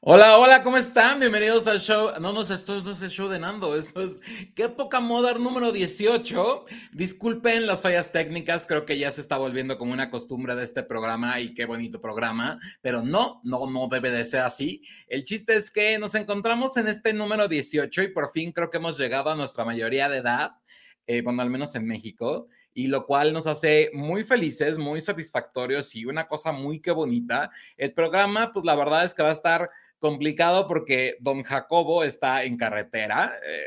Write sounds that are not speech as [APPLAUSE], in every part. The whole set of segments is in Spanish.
Hola, hola, ¿cómo están? Bienvenidos al show. No, no, esto no es el show de Nando, esto es Qué poca moda número 18. Disculpen las fallas técnicas, creo que ya se está volviendo como una costumbre de este programa y qué bonito programa, pero no, no, no debe de ser así. El chiste es que nos encontramos en este número 18 y por fin creo que hemos llegado a nuestra mayoría de edad, eh, bueno, al menos en México y lo cual nos hace muy felices, muy satisfactorios y una cosa muy que bonita. El programa, pues la verdad es que va a estar complicado porque don Jacobo está en carretera. Eh,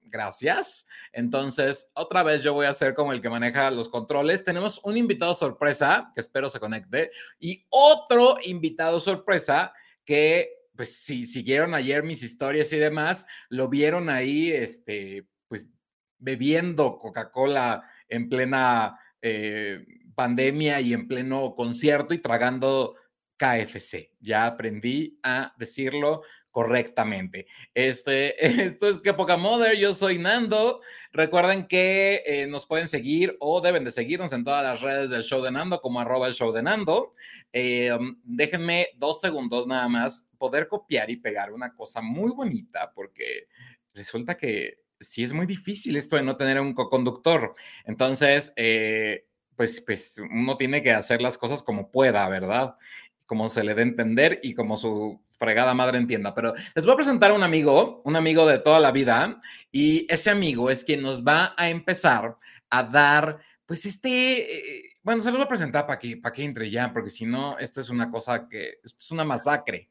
gracias. Entonces, otra vez yo voy a ser como el que maneja los controles. Tenemos un invitado sorpresa que espero se conecte y otro invitado sorpresa que, pues, si siguieron ayer mis historias y demás, lo vieron ahí, este, pues, bebiendo Coca-Cola en plena eh, pandemia y en pleno concierto y tragando KFC. Ya aprendí a decirlo correctamente. Este, [LAUGHS] esto es Que Poca Mother, yo soy Nando. Recuerden que eh, nos pueden seguir o deben de seguirnos en todas las redes del show de Nando como arroba el show de Nando. Eh, um, déjenme dos segundos nada más poder copiar y pegar una cosa muy bonita porque resulta que sí es muy difícil esto de no tener un co-conductor. Entonces, eh, pues, pues uno tiene que hacer las cosas como pueda, ¿verdad? como se le dé entender y como su fregada madre entienda. Pero les voy a presentar a un amigo, un amigo de toda la vida, y ese amigo es quien nos va a empezar a dar, pues este, eh, bueno, se los voy a presentar para que, para que entre ya, porque si no, esto es una cosa que, es una masacre.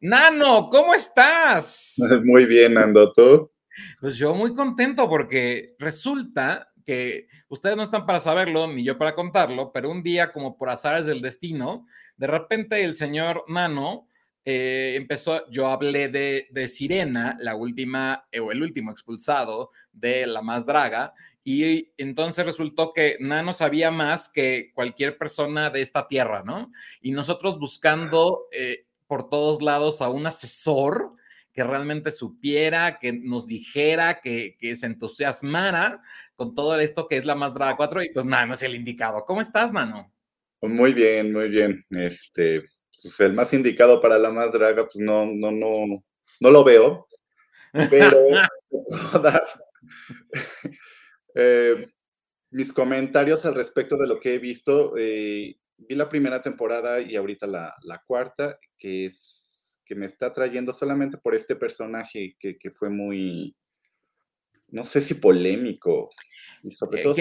Nano, ¿cómo estás? [LAUGHS] Muy bien, Ando, ¿tú? Pues yo muy contento porque resulta que ustedes no están para saberlo, ni yo para contarlo, pero un día, como por azares del destino, de repente el señor Nano eh, empezó, yo hablé de, de, Sirena, la última, eh, o el último expulsado de la más draga, y entonces resultó que Nano sabía más que cualquier persona de esta tierra, ¿no? Y nosotros buscando eh, por todos lados a un asesor que realmente supiera, que nos dijera, que, se entusiasmara con todo esto que es la más draga 4 y pues Nano es el indicado. ¿Cómo estás, Nano? Pues, muy bien, muy bien. Este, pues el más indicado para la más draga, pues no, no, no, no lo veo. Pero [LAUGHS] [LAUGHS] eh, mis comentarios al respecto de lo que he visto. Eh, vi la primera temporada y ahorita la, cuarta, que es que me está trayendo solamente por este personaje que, que fue muy, no sé si polémico, y sobre eh, todo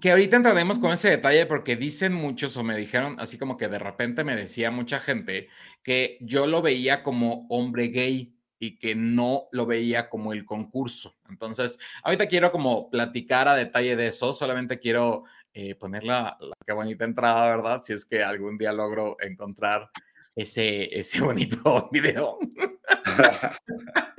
que ahorita entraremos con ese detalle porque dicen muchos o me dijeron así como que de repente me decía mucha gente que yo lo veía como hombre gay y que no lo veía como el concurso. Entonces, ahorita quiero como platicar a detalle de eso, solamente quiero eh, poner la, la qué bonita entrada, ¿verdad? Si es que algún día logro encontrar ese, ese [LAUGHS] bonito video. [LAUGHS]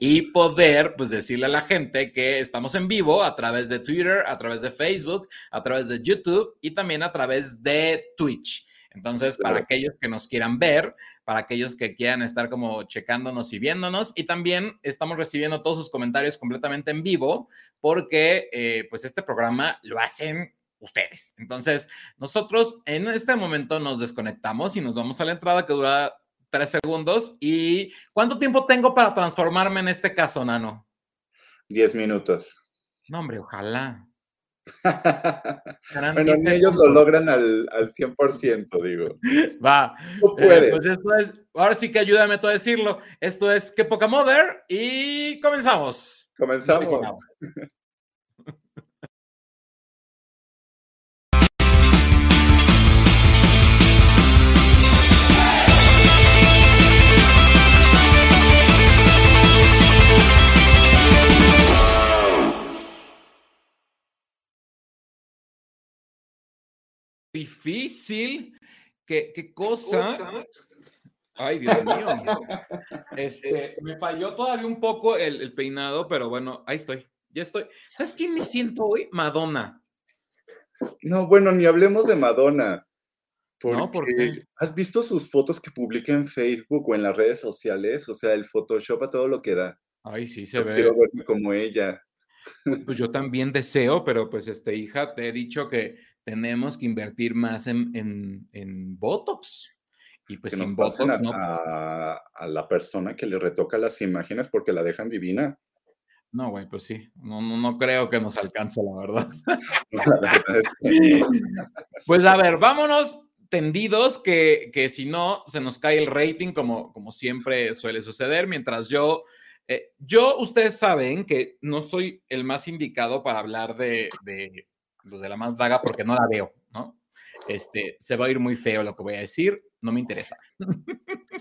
y poder pues decirle a la gente que estamos en vivo a través de Twitter, a través de Facebook, a través de YouTube y también a través de Twitch. Entonces, para aquellos que nos quieran ver, para aquellos que quieran estar como checándonos y viéndonos, y también estamos recibiendo todos sus comentarios completamente en vivo, porque eh, pues este programa lo hacen ustedes. Entonces, nosotros en este momento nos desconectamos y nos vamos a la entrada que dura tres segundos. ¿Y cuánto tiempo tengo para transformarme en este caso, Nano? Diez minutos. No, hombre, ojalá. [LAUGHS] bueno, ellos lo logran al, al 100%, digo. [LAUGHS] Va. No eh, pues esto es, ahora sí que ayúdame tú a decirlo. Esto es Que Poca Mother y comenzamos. Comenzamos. [LAUGHS] difícil. ¿Qué, qué cosa? Ay, Dios mío. [LAUGHS] Este, me falló todavía un poco el, el, peinado, pero bueno, ahí estoy. Ya estoy. ¿Sabes quién me siento hoy? Madonna. No, bueno, ni hablemos de Madonna. Porque no, ¿por qué? ¿Has visto sus fotos que publica en Facebook o en las redes sociales? O sea, el Photoshop a todo lo que da. Ay, sí, se Yo ve. Quiero verme como ella. Pues yo también deseo, pero pues este hija, te he dicho que tenemos que invertir más en, en, en Botox. Y pues Que sin nos Botox, a no. a a la persona que le retoca las imágenes porque la dejan divina. No, güey, pues sí. No no no creo que nos alcance, la verdad. [LAUGHS] La verdad es que no. [LAUGHS] Pues, a ver, vámonos tendidos, que que si no, se nos cae el rating, como como siempre suele suceder, mientras yo, eh, yo ustedes saben que no soy el más indicado para hablar de de, pues, de La Más Draga, porque no la veo, ¿no? Este, se va a oír muy feo lo que voy a decir, no me interesa. [LAUGHS]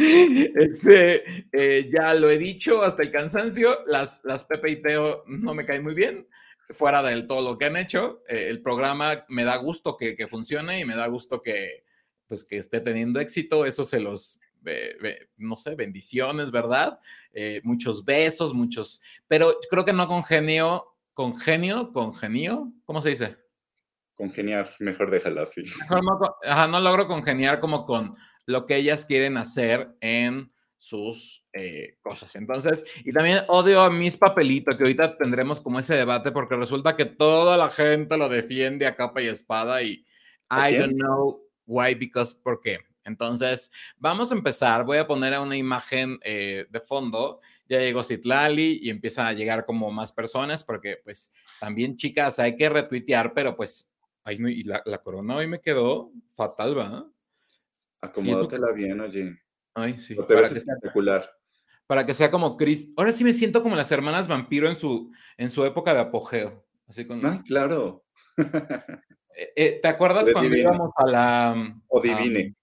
Este, eh, ya lo he dicho hasta el cansancio, las las Pepe y Teo no me caen muy bien, fuera del todo lo que han hecho. Eh, el programa me da gusto que que funcione y me da gusto que, pues, que esté teniendo éxito, eso se los be be no sé, bendiciones, ¿verdad? Eh, muchos besos, muchos pero creo que no congenio congenio congenio, ¿cómo se dice? Congeniar, mejor déjalo así. Mejor no ajá, no logro congeniar como con lo que ellas quieren hacer en sus, eh, cosas. Entonces, y también odio a Miss Papelito, que ahorita tendremos como ese debate, porque resulta que toda la gente lo defiende a capa y espada y ¿A I don't know why, because ¿por qué? Entonces, vamos a empezar. Voy a poner una imagen, eh, de fondo. Ya llegó Citlali y empiezan a llegar como más personas, porque, pues, también, chicas, hay que retuitear, pero, pues, ay, no, y la la corona hoy me quedó fatal, que Acomódatela bien, oye. Ay, sí, O te ves sea espectacular. para que sea como Chris ahora sí me siento como las hermanas Vampiro en su en su época de apogeo, así con Ay, claro. [LAUGHS] Eh eh, ¿te acuerdas cuando íbamos a la, mm, O divine.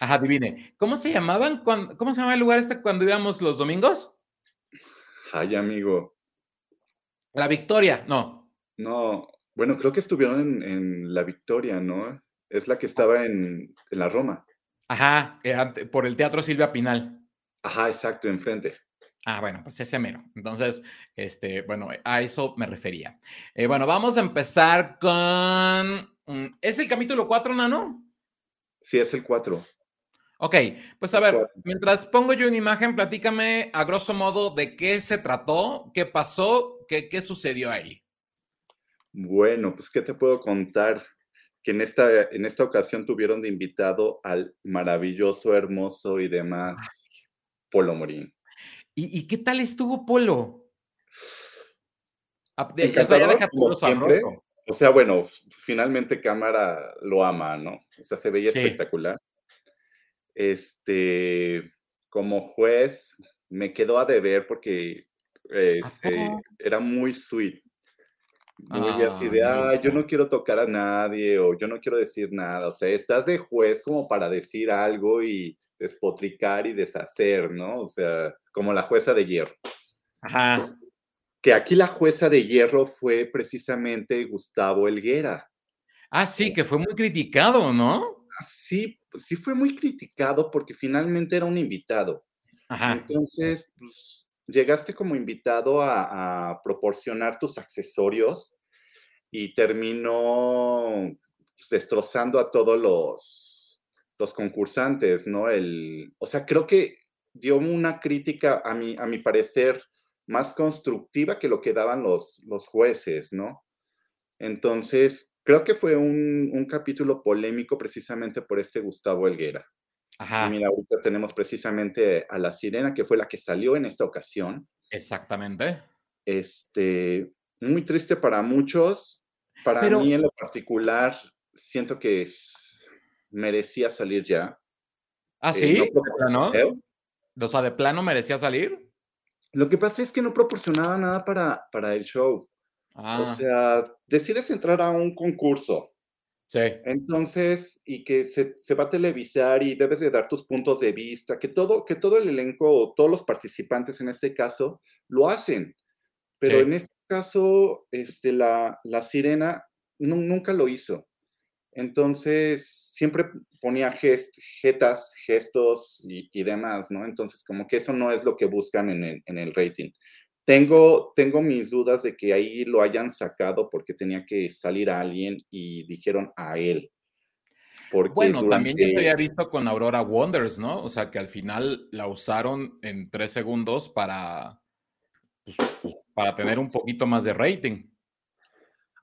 ajá, Divine? ¿Cómo se llamaban cuan cómo se llamaba el lugar este cuando íbamos los domingos? Ay, amigo. La Victoria, no. No, bueno, creo que estuvieron en en La Victoria, ¿no? Es la que estaba en en la Roma. Ajá, eh, por el Teatro Silvia Pinal. Ajá, exacto, enfrente. Ah, bueno, pues ese mero. Entonces, este, bueno, a eso me refería. Eh, bueno, vamos a empezar con, mm, ¿es el capítulo 4, Nano? Sí, es el 4. Okey, pues, a ver, 4. mientras pongo yo una imagen, platícame a grosso modo de qué se trató, qué pasó, qué qué sucedió ahí. Bueno, pues, ¿qué te puedo contar? Que en esta en esta ocasión tuvieron de invitado al maravilloso, hermoso y demás Ay. Polo Morín. ¿Y y qué tal estuvo Polo? Ya Encantador, como siempre. O sea, bueno, finalmente cámara lo ama, ¿no? O sea, se veía Sí. espectacular. Este, como juez, me quedó a deber porque, eh, ¿A se poco? era muy sweet. Muy así de: "Ay, yo no quiero tocar a nadie", o "Yo no quiero decir nada". O sea, estás de juez como para decir algo y despotricar y deshacer, ¿no? O sea, como la jueza de hierro. Ajá. Que aquí la jueza de hierro fue precisamente Gustavo Helguera. Ah, sí, que fue muy criticado, ¿no? Sí, pues, sí fue muy criticado porque finalmente era un invitado. Ajá. Entonces, pues, llegaste como invitado a a proporcionar tus accesorios y terminó, pues, destrozando a todos los los concursantes, ¿no? El o sea, creo que dio una crítica, a mi a mi parecer, más constructiva que lo que daban los los jueces, ¿no? Entonces, creo que fue un un capítulo polémico precisamente por este Gustavo Helguera. Y Ajá. mira, ahorita tenemos precisamente a la sirena, que fue la que salió en esta ocasión. Exactamente. Este, muy triste para muchos. Para Pero mí, en lo particular, siento que merecía salir ya. ¿Ah, Eh, no sí? ¿De plano? ¿Eh? O sea, ¿de plano merecía salir? Lo que pasa es que no proporcionaba nada para para el show. O Ah. sea, decides entrar a un concurso. Sí. Entonces, y que se se va a televisar y debes de dar tus puntos de vista, que todo que todo el elenco o todos los participantes, en este caso, lo hacen. Pero en este caso, este, la la sirena nu nunca lo hizo. Entonces, siempre ponía ges jetas, gestos y y demás, ¿no? Entonces, como que eso no es lo que buscan en el en el rating. Tengo tengo mis dudas de que ahí lo hayan sacado porque tenía que salir alguien y dijeron a él. Porque Bueno, también ya se durante había visto con Aurora Wonders, ¿no? O sea, que al final la usaron en 3 segundos para, pues pues, para tener un poquito más de rating.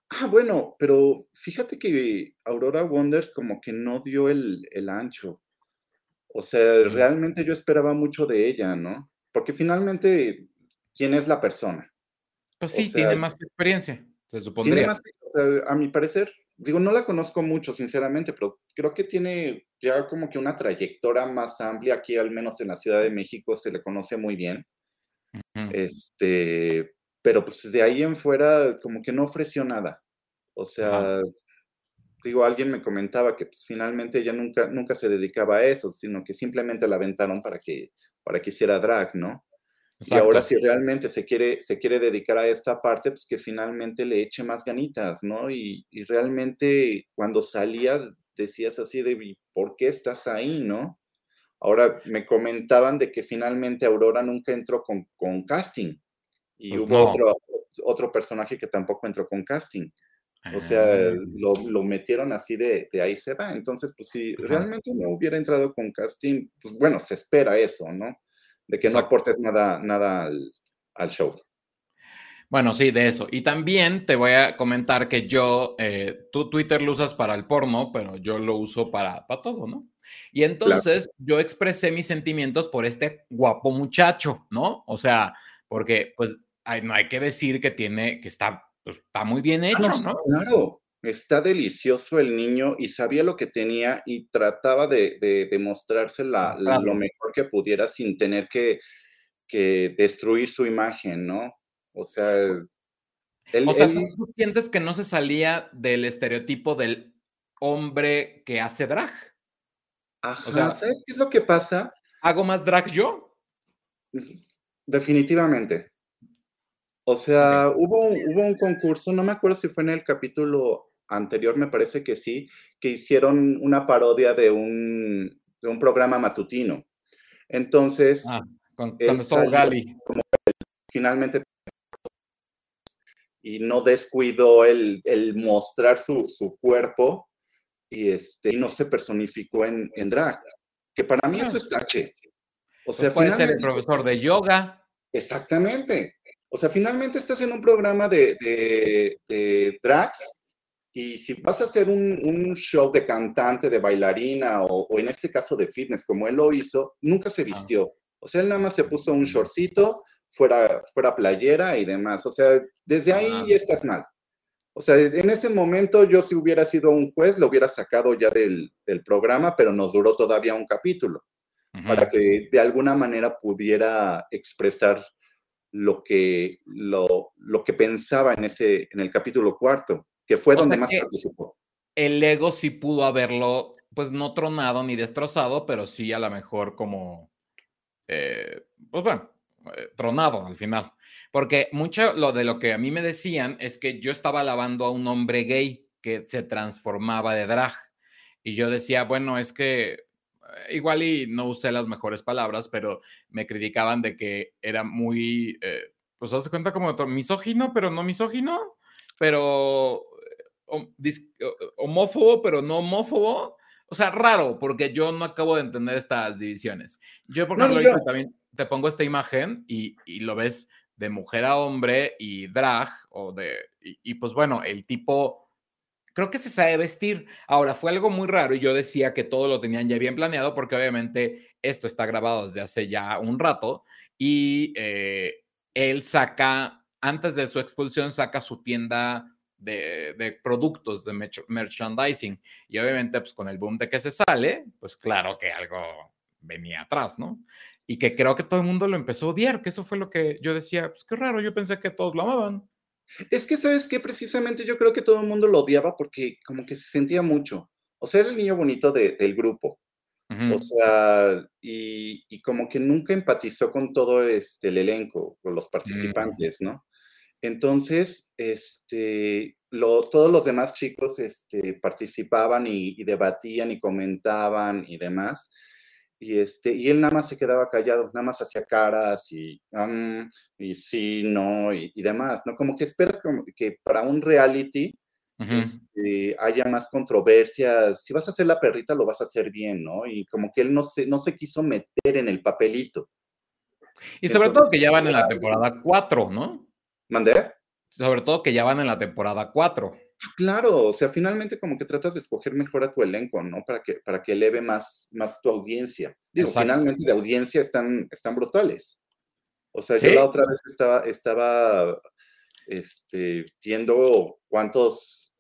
Ah, bueno, pero fíjate que Aurora Wonders como que no dio el el ancho. O sea, realmente yo esperaba mucho de ella, ¿no? Porque finalmente, ¿quién es la persona? Pues sí, tiene más experiencia, se supondría. Más, a mi parecer, digo, no la conozco mucho, sinceramente, pero creo que tiene ya como que una trayectoria más amplia aquí, al menos en la Ciudad de México, se le conoce muy bien. Este, pero pues de ahí en fuera como que no ofreció nada. O sea, digo, alguien me comentaba que pues, finalmente ella nunca, nunca se dedicaba a eso, sino que simplemente la aventaron para que, para que hiciera drag, ¿no? Y ahora si realmente se quiere, se quiere dedicar a esta parte, pues que finalmente le eche más ganitas, ¿no? Y, realmente cuando salía decías así de, ¿por qué estás ahí, no? Ahora me comentaban de que finalmente Aurora nunca entró con, casting y pues hubo otro, otro personaje que tampoco entró con casting. O sea, ah. lo, metieron así de, de, ahí se va. Entonces, pues si realmente no hubiera entrado con casting, pues bueno, se espera eso, ¿no? De que no aportes nada, nada al, show. Bueno, sí, de eso. Y también te voy a comentar que yo, eh, tú Twitter lo usas para el porno, pero yo lo uso para, para todo, ¿no? Y entonces yo expresé mis sentimientos por este guapo muchacho, ¿no? O sea, porque pues no hay que decir que tiene, que está pues está muy bien hecho, ¿no? Claro, está delicioso el niño y sabía lo que tenía y trataba de, de, lo mejor que pudiera sin tener que, destruir su imagen, ¿no? O sea, él, o sea, ¿tú sientes que no se salía del estereotipo del hombre que hace drag? Ajá, o sea, ¿sabes qué es lo que pasa? ¿Hago más drag yo? Definitivamente. O sea, hubo, hubo un concurso, no me acuerdo si fue en el capítulo anterior, me parece que sí, que hicieron una parodia de un, de un programa matutino. Entonces, ah, con, con Gali. finalmente y no descuidó el, el mostrar su, su, cuerpo y, este, y no se personificó en, en drag. Que para mí eso es tache. O sea, puede ser el profesor de yoga. Exactamente. O sea, finalmente estás en un programa de, de, drags y si vas a hacer un, show de cantante, de bailarina o, en este caso de fitness, como él lo hizo, nunca se vistió. O sea, él nada más se puso un shortcito, fuera, fuera playera y demás. O sea, desde ahí ya estás mal. O sea, en ese momento yo si hubiera sido un juez, lo hubiera sacado ya del, programa, pero nos duró todavía un capítulo para que de alguna manera pudiera expresar lo que, lo, lo que pensaba en, ese, en el capítulo cuarto, que fue donde más participó. El ego sí pudo haberlo, pues no tronado ni destrozado, pero sí a lo mejor como, eh, pues bueno, eh, tronado al final. Porque mucho lo de lo que a mí me decían es que yo estaba alabando a un hombre gay que se transformaba de drag. Y yo decía, bueno, es que igual y no usé las mejores palabras, pero me criticaban de que era muy, eh, pues hace cuenta como misógino, pero no misógino, pero homófobo, pero no homófobo. O sea, raro, porque yo no acabo de entender estas divisiones. Yo, por ejemplo, también te pongo esta imagen y, lo ves de mujer a hombre y drag, o de, y pues bueno, el tipo creo que se sabe vestir. Ahora, fue algo muy raro y yo decía que todo lo tenían ya bien planeado porque obviamente esto está grabado desde hace ya un rato y eh, él saca, antes de su expulsión, saca su tienda de, productos de merchandising y obviamente pues con el boom de que se sale, pues claro que algo venía atrás, ¿no? Y que creo que todo el mundo lo empezó a odiar, que eso fue lo que yo decía, pues qué raro, yo pensé que todos lo amaban. Es que, ¿sabes qué? Precisamente yo creo que todo el mundo lo odiaba porque como que se sentía mucho. O sea, era el niño bonito del grupo. O sea, y, como que nunca empatizó con todo este, el elenco, con los mm. participantes, ¿no? Entonces, este, todos los demás chicos este, participaban y, y, debatían y comentaban y demás. Y, este, y él nada más se quedaba callado, nada más hacía caras y, um, y sí, no, y, demás, ¿no? Como que esperas que para un reality este, haya más controversias. Si vas a hacer la perrita, lo vas a hacer bien, ¿no? Y como que él no se, no se quiso meter en el papelito. Y sobre todo que ya van en la temporada 4, ¿no? ¿Mandé? Sobre todo que ya van en la temporada 4. Claro, o sea, finalmente como que tratas de escoger mejor a tu elenco, ¿no? Para que, para que eleve más, más tu audiencia. Digo, finalmente de audiencia están, están brutales. O sea, yo la otra vez estaba, estaba este, viendo cuántos,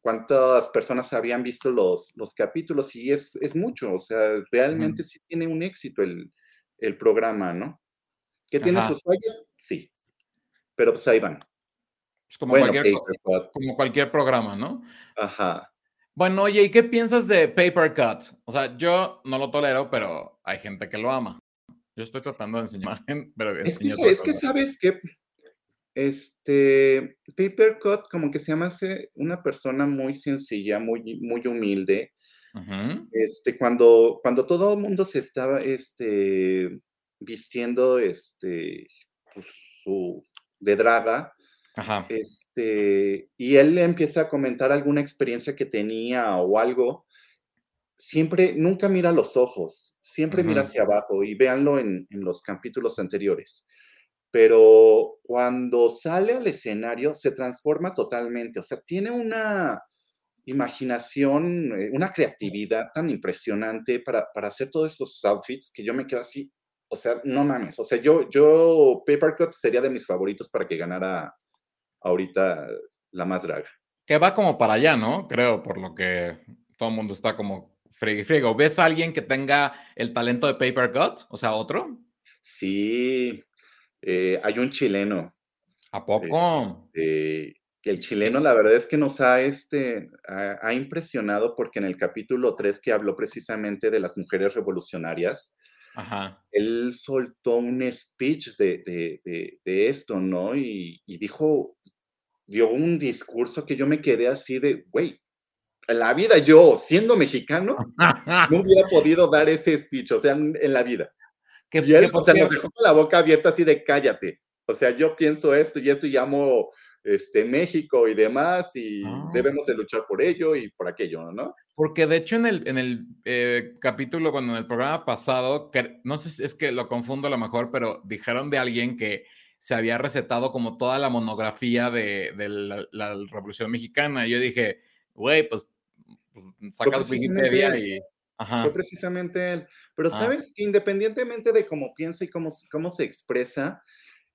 cuántas personas habían visto los, los capítulos y es, es mucho, o sea, realmente sí tiene un éxito el, el programa, ¿no? ¿Que tiene sus fallas? Sí, pero pues ahí van. Es como, cualquier, como cualquier programa, ¿no? Ajá. Bueno, oye, ¿y qué piensas de Paper Cut? O sea, yo no lo tolero, pero hay gente que lo ama. Yo estoy tratando de enseñar, [LAUGHS] pero es que, es que sabes que este Paper Cut como que se llama una persona muy sencilla, muy, muy humilde. Este, cuando, cuando todo el mundo se estaba este, vistiendo este, pues, su, de draga, este, y él empieza a comentar alguna experiencia que tenía o algo, siempre, nunca mira los ojos, siempre mira hacia abajo y véanlo en, los capítulos anteriores. Pero cuando sale al escenario se transforma totalmente, o sea, tiene una imaginación, eh, una creatividad tan impresionante para, para hacer todos esos outfits que yo me quedo así, o sea, no mames, o sea, yo, yo, Papercut sería de mis favoritos para que ganara ahorita la más draga. Que va como para allá, ¿no? Creo, por lo que todo el mundo está como frigo, ¿Ves a alguien que tenga el talento de Paper Cut? O sea, otro. Sí, eh, hay un chileno. ¿A poco? Este, el chileno, la verdad es que nos ha, este, ha, impresionado porque en el capítulo 3 que habló precisamente de las mujeres revolucionarias, él soltó un speech de, esto, ¿no? Y, y, dijo, dio un discurso que yo me quedé así de, güey, en la vida yo, siendo mexicano, no [LAUGHS] hubiera podido dar ese speech, o sea, en, la vida. Que, y él, o sea, nos dejó con la boca abierta así de cállate. O sea, yo pienso esto y esto y llamo este, México y demás y ah. debemos de luchar por ello y por aquello, ¿no? Porque de hecho en el, en el eh, capítulo, cuando en el programa pasado, que, no sé si es que lo confundo a lo mejor, pero dijeron de alguien que se había recetado como toda la monografía de, la, la, Revolución Mexicana. Y yo dije, güey, pues pues, sacas Wikipedia y... Fue precisamente él. Pero ah. sabes independientemente de cómo piensa y cómo, cómo se expresa,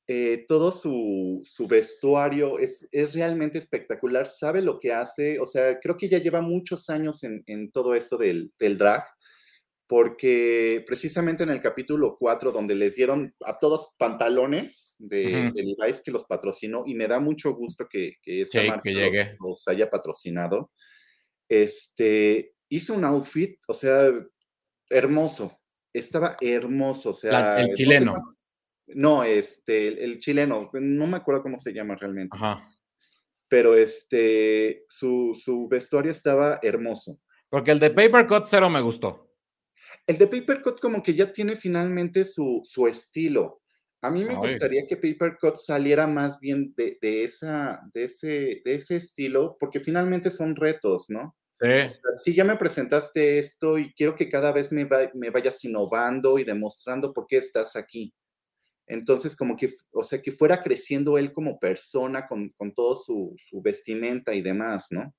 eh, todo su, su vestuario es, es, realmente espectacular, sabe lo que hace, o sea, creo que ya lleva muchos años en, en todo esto del, del, drag, porque precisamente en el capítulo 4, donde les dieron a todos pantalones de, de Levi's que los patrocinó, y me da mucho gusto que, que esa marca que los, haya patrocinado, este, hizo un outfit, o sea, hermoso. Estaba hermoso, o sea. el chileno. No, este, el, chileno, no me acuerdo cómo se llama realmente. Ajá. Pero este, su, su vestuario estaba hermoso. Porque el de Paper Cut cero me gustó. El de Paper Cut como que ya tiene finalmente su, su estilo. A mí me gustaría que Paper Cut saliera más bien de, de, esa, de, ese, de ese estilo, porque finalmente son retos, ¿no? Sí. si ya me presentaste esto y quiero que cada vez me, me vayas innovando y demostrando por qué estás aquí. Entonces, como que, o sea, que fuera creciendo él como persona con, con todo su, su, vestimenta y demás, ¿no?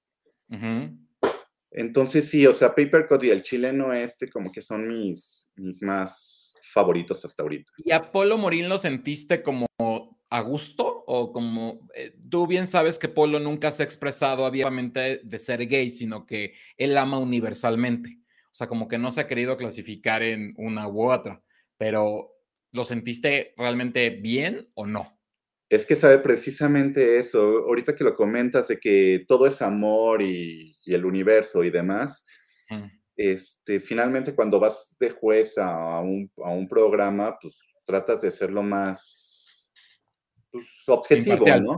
Entonces, sí, o sea, Paper Cut y el chileno este como que son mis, mis más favoritos hasta ahorita. ¿Y Apolo Polo Morín lo sentiste como a gusto o como eh, tú bien sabes que Polo nunca se ha expresado abiertamente de ser gay, sino que él ama universalmente. O sea, como que no se ha querido clasificar en una u otra, pero ¿lo sentiste realmente bien o no? Es que sabe precisamente eso, ahorita que lo comentas de que todo es amor y, el universo y demás, este, finalmente cuando vas de juez a un, programa, pues tratas de ser lo más pues, objetivo, ¿no?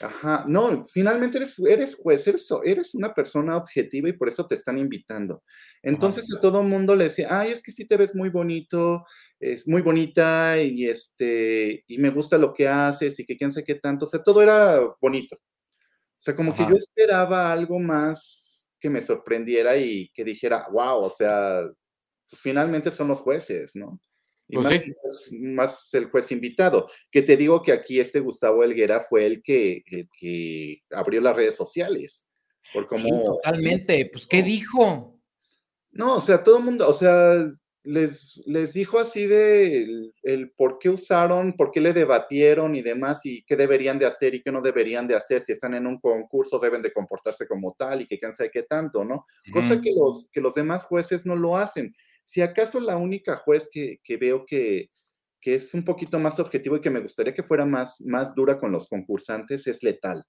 Ajá, no, finalmente eres, eres juez, eres, eres, una persona objetiva y por eso te están invitando. Entonces a todo mundo le decía, ay, es que sí te ves muy bonito, es muy bonita y, este, y me gusta lo que haces y que quién sé qué tanto, o sea, todo era bonito. O sea, como que yo esperaba algo más que me sorprendiera y que dijera, wow, o sea, pues, finalmente son los jueces, ¿no? y pues más, el juez invitado. Que te digo que aquí este Gustavo Helguera fue el que, el que abrió las redes sociales. Por cómo, totalmente. Pues, ¿qué dijo? No, o sea, todo el mundo, o sea, les, les dijo así de el, por qué usaron, por qué le debatieron y demás, y qué deberían de hacer y qué no deberían de hacer, si están en un concurso deben de comportarse como tal y que quién sabe qué tanto, ¿no? Cosa que los, que los demás jueces no lo hacen. Si acaso la única juez que, veo que, es un poquito más objetivo y que me gustaría que fuera más, más dura con los concursantes es Letal.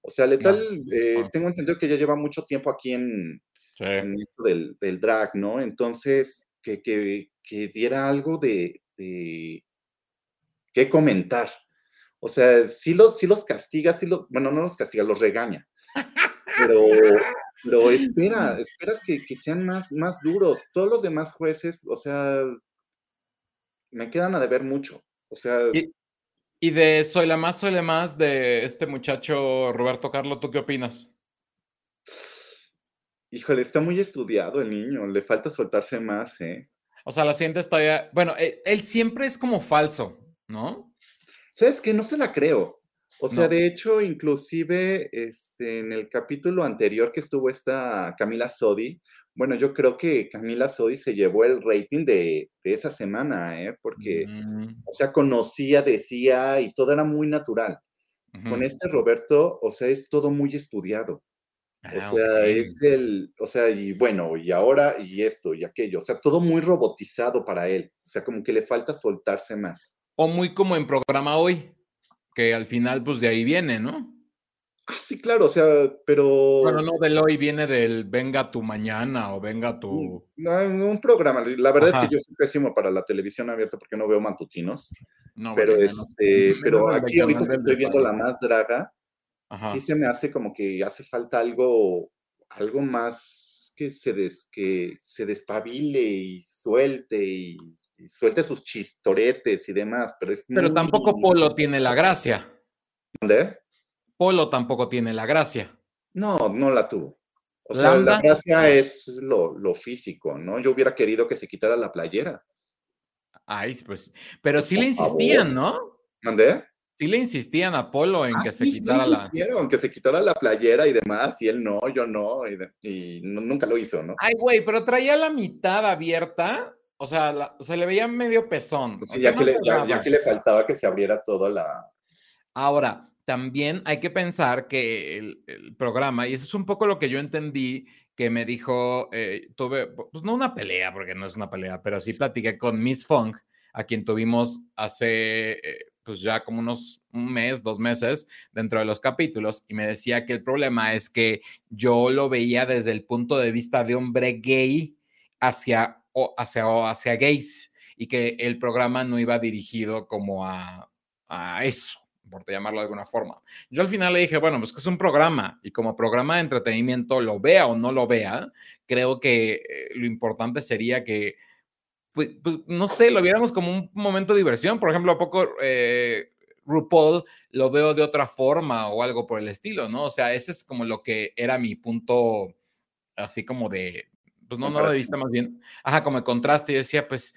O sea, Letal, eh, tengo entendido que ya lleva mucho tiempo aquí en, esto del, del, drag, ¿no? Entonces, que, que, diera algo de, de qué comentar. O sea, si los, si los castiga, si los, bueno, no los castiga, los regaña. Pero, pero espera, esperas que, que, sean más, más duros. Todos los demás jueces, o sea, me quedan a deber mucho. O sea. Y, de Soy la más, soy la más de este muchacho Roberto Carlos, ¿tú qué opinas? Híjole, está muy estudiado el niño, le falta soltarse más, ¿eh? O sea, la siente todavía. Bueno, él, él siempre es como falso, ¿no? ¿Sabes que No se la creo. O sea, de hecho, inclusive este, en el capítulo anterior que estuvo esta Camila Sodi, bueno, yo creo que Camila Sodi se llevó el rating de, esa semana, ¿eh? porque, mm. o sea, conocía, decía y todo era muy natural. Con este Roberto, o sea, es todo muy estudiado. O ah, sea, es el, o sea, y bueno, y ahora, y esto, y aquello, o sea, todo muy robotizado para él. O sea, como que le falta soltarse más. O muy como en programa hoy que al final, pues de ahí viene, ¿no? Ah, sí, claro, o sea, pero. Bueno, no del hoy viene del venga tu mañana o venga tu. No, un programa. La verdad es que yo soy pésimo para la televisión abierta porque no veo matutinos. No, pero este, [LAUGHS] pero aquí ahorita que estoy viendo la más draga, sí se me hace como que hace falta algo, algo más que se des, que se despabile y suelte y suelte sus chistoretes y demás, pero es Pero tampoco Polo tiene la gracia. ¿Dónde? Polo tampoco tiene la gracia. No, no la tuvo. O sea, la gracia es lo, físico, ¿no? Yo hubiera querido que se quitara la playera. Ay, pues, pero sí le insistían, ¿no? ¿Dónde? Sí le insistían a Polo en ah, que se quitara la. que se quitara la playera y demás, y él no, yo no, y, nunca lo hizo, ¿no? Ay, güey, pero traía la mitad abierta o sea, se le veía medio pezón. Pues ya, que le, ya, que le, faltaba que se abriera toda la... Ahora, también hay que pensar que el, programa, y eso es un poco lo que yo entendí, que me dijo, eh, tuve, pues no una pelea, porque no es una pelea, pero sí platiqué con Miss Funk, a quien tuvimos hace, eh, pues ya como unos un mes, dos meses dentro de los capítulos, y me decía que el problema es que yo lo veía desde el punto de vista de hombre gay hacia hacia, hacia gays y que el programa no iba dirigido como a, a eso, por llamarlo de alguna forma. Yo al final le dije, bueno, pues que es un programa y como programa de entretenimiento, lo vea o no lo vea, creo que eh, lo importante sería que, pues, pues, no sé, lo viéramos como un momento de diversión. Por ejemplo, a poco eh, RuPaul lo veo de otra forma o algo por el estilo, ¿no? O sea, ese es como lo que era mi punto así como de, pues no, no de vista más bien, ajá, como el contraste, yo decía, pues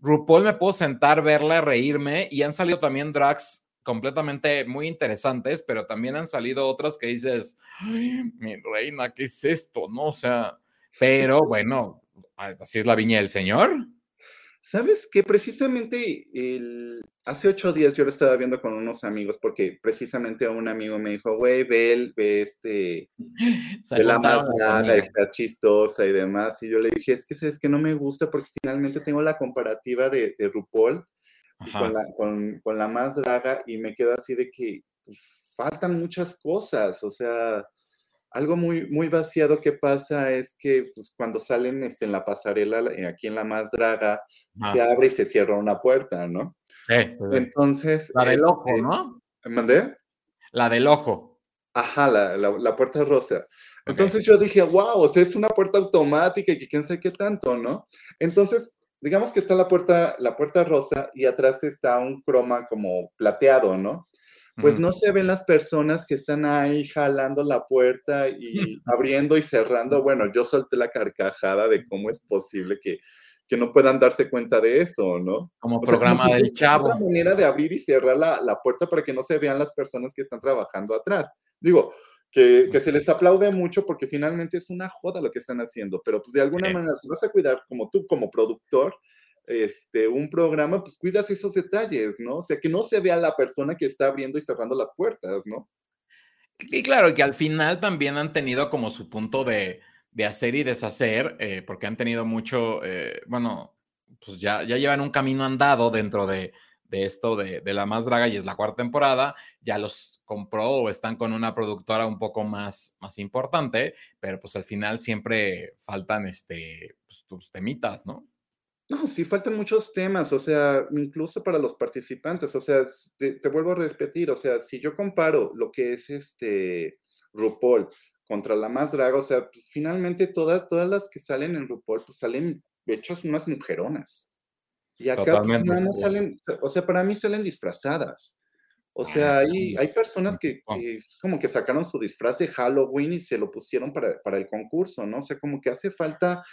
RuPaul me puedo sentar, verla, reírme, y han salido también drags completamente muy interesantes, pero también han salido otras que dices, Ay, mi reina, ¿qué es esto? No, o sea, pero bueno, así es la viña del señor. ¿Sabes que precisamente el, hace ocho días yo lo estaba viendo con unos amigos porque precisamente un amigo me dijo, güey, ve, ve este, [LAUGHS] de la más larga, está chistosa y demás. Y yo le dije, es que es que no me gusta porque finalmente tengo la comparativa de, de RuPaul con la, con, con la, más draga y me quedo así de que pues, faltan muchas cosas, o sea, algo muy, muy vaciado que pasa es que pues, cuando salen este, en la pasarela, eh, aquí en la más draga, se abre y se cierra una puerta, ¿no? Sí. Entonces. La del ojo, este, ¿no? ¿Mandé? La del ojo. Ajá, la, la, puerta rosa. Entonces yo dije, wow, o sea, es una puerta automática y que quién sabe qué tanto, ¿no? Entonces, digamos que está la puerta, la puerta rosa y atrás está un croma como plateado, ¿no? Pues no se ven las personas que están ahí jalando la puerta y [LAUGHS] abriendo y cerrando. Bueno, yo solté la carcajada de cómo es posible que, que no puedan darse cuenta de eso, ¿no? Como programa del chavo. Es una manera de abrir y cerrar la, la, puerta para que no se vean las personas que están trabajando atrás. Digo, que, que, se les aplaude mucho porque finalmente es una joda lo que están haciendo, pero pues de alguna manera, si vas a cuidar como tú, como productor, este, un programa, pues cuidas esos detalles, ¿no? O sea, que no se vea la persona que está abriendo y cerrando las puertas, ¿no? Y claro, que al final también han tenido como su punto de, de hacer y deshacer, eh, porque han tenido mucho, eh, bueno, pues ya, ya llevan un camino andado dentro de, de esto de, de, La Más Draga y es la cuarta temporada, ya los compró o están con una productora un poco más, más importante, pero pues al final siempre faltan este, pues, tus temitas, ¿no? No, sí faltan muchos temas, o sea, incluso para los participantes, o sea, te, te, vuelvo a repetir, o sea, si yo comparo lo que es este RuPaul contra la más draga, o sea, pues, finalmente todas, todas las que salen en RuPaul, pues salen hechas unas mujeronas. Y acá pues, nada más salen, o sea, para mí salen disfrazadas. O sea, hay, hay personas que, que, es como que sacaron su disfraz de Halloween y se lo pusieron para, para el concurso, ¿no? O sea, como que hace falta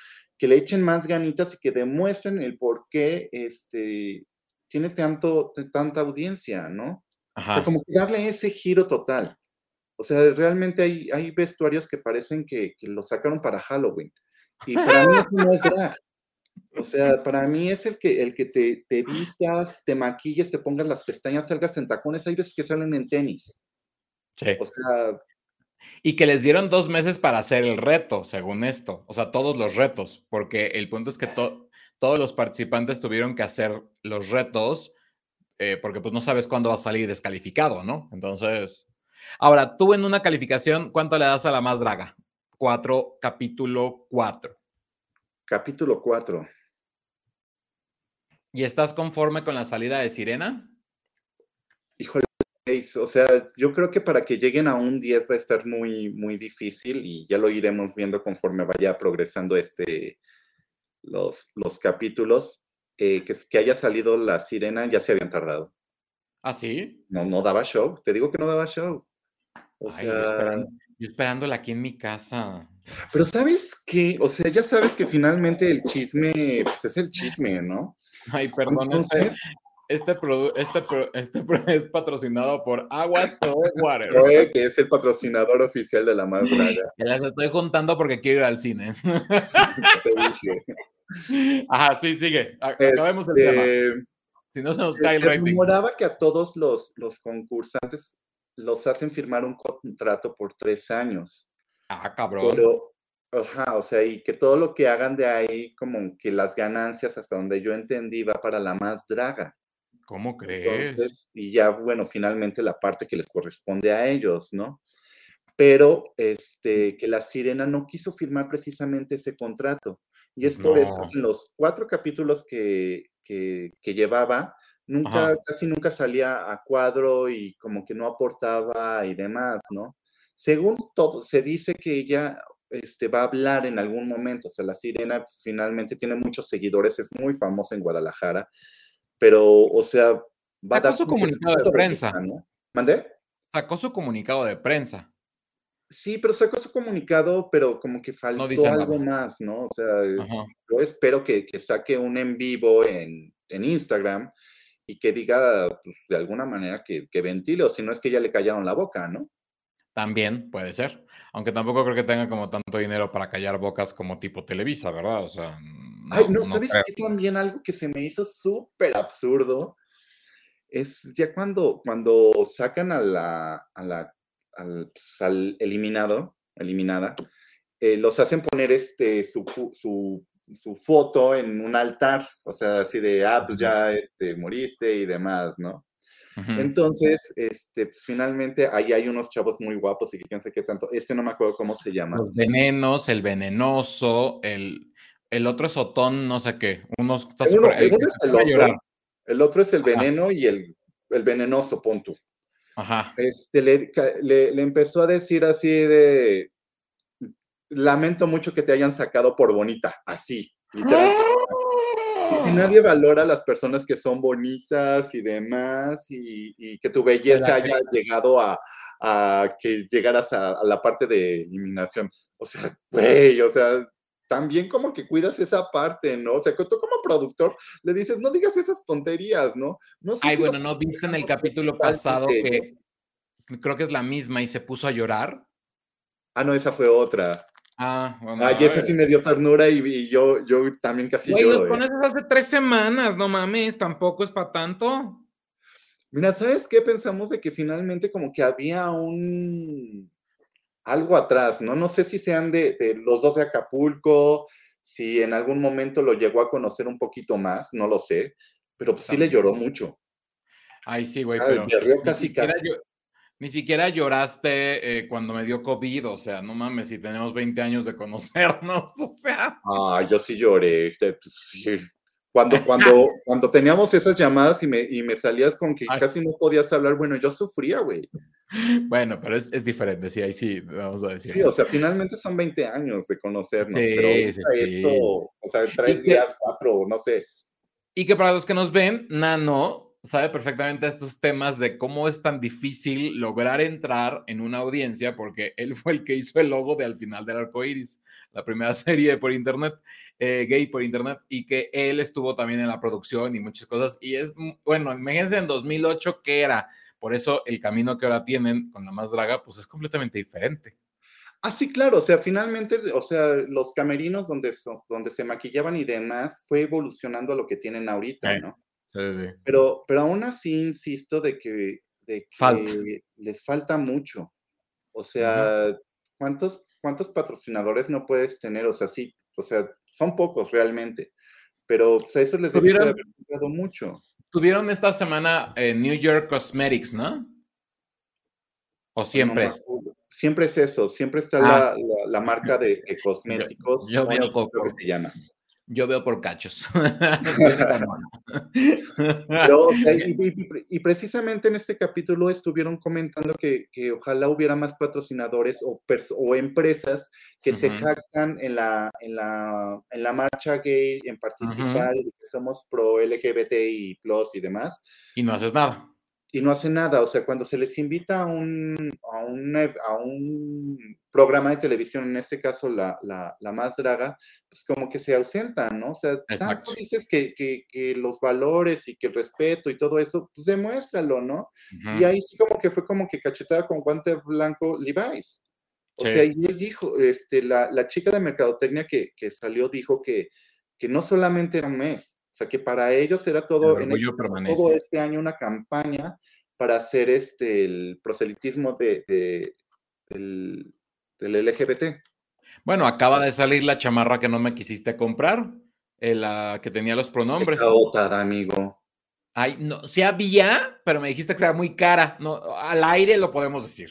que le echen más ganitas y que demuestren el por qué este, tiene tanto, tanta audiencia, ¿no? Ajá. O sea, como que darle ese giro total. O sea, realmente hay, hay vestuarios que parecen que, que lo sacaron para Halloween. Y para mí eso no es drag. O sea, para mí es el que, el que te, te vistas, te maquilles, te pongas las pestañas, salgas en tacones. Hay veces que salen en tenis. Sí. O sea, y que les dieron dos meses para hacer el reto, según esto. O sea, todos los retos, porque el punto es que to todos los participantes tuvieron que hacer los retos, eh, porque pues no sabes cuándo va a salir descalificado, ¿no? Entonces, ahora, tú en una calificación, ¿cuánto le das a la más draga? Cuatro, capítulo cuatro. Capítulo cuatro. ¿Y estás conforme con la salida de Sirena? Híjole, o sea, yo creo que para que lleguen a un 10 va a estar muy, muy difícil y ya lo iremos viendo conforme vaya progresando este, los, los capítulos. Eh, que, que haya salido la sirena ya se habían tardado. ¿Ah, sí? No, no daba show. Te digo que no daba show. O Ay, sea... yo, esperando, yo esperándola aquí en mi casa. Pero ¿sabes qué? O sea, ya sabes que finalmente el chisme, pues es el chisme, ¿no? Ay, perdón, Entonces, este, este, este [LAUGHS] es patrocinado por Aguas o Water. Zoe, que es el patrocinador oficial de la más draga. Ya las estoy juntando porque quiero ir al cine. [LAUGHS] Ajá, sí, sigue. Acabemos este, el tema. Si no se nos cae el rating. Rumoraba que a todos los, los concursantes los hacen firmar un contrato por tres años. Ah, cabrón. Pero, ajá, o sea, y que todo lo que hagan de ahí, como que las ganancias, hasta donde yo entendí, va para la más draga. ¿Cómo crees? Entonces, y ya, bueno, finalmente la parte que les corresponde a ellos, ¿no? Pero este, que la sirena no quiso firmar precisamente ese contrato. Y es por no. eso que en los cuatro capítulos que, que, que llevaba, nunca, Ajá. casi nunca salía a cuadro y como que no aportaba y demás, ¿no? Según todo, se dice que ella este, va a hablar en algún momento, o sea, la sirena finalmente tiene muchos seguidores, es muy famosa en Guadalajara, pero, o sea, va Sacó a dar su comunicado de prensa. ¿no? ¿Mandé? Sacó su comunicado de prensa. Sí, pero sacó su comunicado, pero como que faltó no algo nada. más, ¿no? O sea, Ajá. yo espero que, que, saque un en vivo en, en Instagram y que diga, pues, de alguna manera que, que ventile, o si no es que ya le callaron la boca, ¿no? También puede ser, aunque tampoco creo que tenga como tanto dinero para callar bocas como tipo Televisa, ¿verdad? O sea, Ay, no, ¿sabes qué también algo que se me hizo súper absurdo? Es ya cuando, cuando sacan a la, a la al, pues, al eliminado, eliminada, eh, los hacen poner este, su, su, su, foto en un altar, o sea, así de, ah, pues ya este, moriste y demás, ¿no? Uh -huh. Entonces, este, pues, finalmente ahí hay unos chavos muy guapos y que quién sé qué tanto, este no me acuerdo cómo se llama. Los venenos, el venenoso, el, el otro es Otón, no sé qué, uno está el, uno, el, uno es el, oso, el, otro es el veneno Ajá. y el, el venenoso, punto. Ajá. Este, le, le, le, empezó a decir así de, lamento mucho que te hayan sacado por bonita, así, literalmente. Y nadie valora a las personas que son bonitas y demás, y, y que tu belleza haya llegado a, a que llegaras a, a, la parte de eliminación. O sea, güey, o sea, también como que cuidas esa parte, ¿no? O sea, tú como productor le dices, no digas esas tonterías, ¿no? no sé Ay, bueno, ¿no viste en el capítulo pasado que creo que es la misma y se puso a llorar? Ah, no, esa fue otra. Ah, bueno. Ay, ese sí me dio ternura y, yo, yo también casi Güey, los pones hace tres semanas, no mames, tampoco es para tanto. Mira, ¿sabes qué? Pensamos de que finalmente como que había un algo atrás, ¿no? No sé si sean de, los dos de Acapulco, si en algún momento lo llegó a conocer un poquito más, no lo sé, pero pues sí le lloró mucho. Ay, sí, güey, pero... casi, casi. Ni siquiera lloraste eh, cuando me dio COVID, o sea, no mames, si tenemos 20 años de conocernos, [LAUGHS] o sea. Ah, yo sí lloré. Pues, cuando, [LAUGHS] cuando, cuando teníamos esas llamadas y me, y me salías con que casi no podías hablar, bueno, yo sufría, güey. Bueno, pero es, es, diferente, sí, ahí sí, vamos a decir. Sí, o sea, finalmente son 20 años de conocernos, sí, pero sí, esto, o sea, tres días, cuatro, no sé. Y que para los que nos ven, Nano sabe perfectamente estos temas de cómo es tan difícil lograr entrar en una audiencia, porque él fue el que hizo el logo de Al final del arco iris, la primera [LAUGHS] serie por internet, eh, gay por internet, y que él estuvo también en la producción y muchas cosas. Y es, bueno, imagínense en 2008 qué era. Por eso el camino que ahora tienen con la más draga, pues es completamente diferente. Ah, sí, claro, o sea, finalmente, o sea, los camerinos donde, donde se maquillaban y demás fue evolucionando a lo que tienen ahorita, ¿no? Pero, pero aún así insisto de que, les falta mucho. O sea, ¿cuántos, ¿cuántos patrocinadores no puedes tener? O sea, sí, o sea, son pocos realmente. Pero eso les debe haber ayudado mucho. Tuvieron esta semana New York Cosmetics, ¿no? ¿O siempre es? Siempre es eso, siempre está la, ah. marca de, cosméticos. Yo, veo que se llama. Yo veo por cachos. [LAUGHS] [LAUGHS] [LAUGHS] y, precisamente en este capítulo estuvieron comentando que, ojalá hubiera más patrocinadores o, o empresas que se jactan en la, en, la, en la marcha gay, en participar, y que somos pro LGBT y plus y demás. Y no haces nada y no hace nada. O sea, cuando se les invita a un, a un, a un programa de televisión, en este caso la, la, la, más draga, pues como que se ausentan, ¿no? O sea, tanto dices que, que, que, los valores y que el respeto y todo eso, pues demuéstralo, ¿no? Y ahí sí como que fue como que cachetada con guante blanco Levi's. O sea, y él dijo, este, la, la chica de mercadotecnia que, que salió dijo que, que no solamente era un mes, sea que para ellos era todo, en este, todo este año una campaña para hacer este, el proselitismo de, del, LGBT. Bueno, acaba de salir la chamarra que no me quisiste comprar, eh, la que tenía los pronombres. Está amigo. Ay, no, sí había, pero me dijiste que era muy cara. No, al aire lo podemos decir.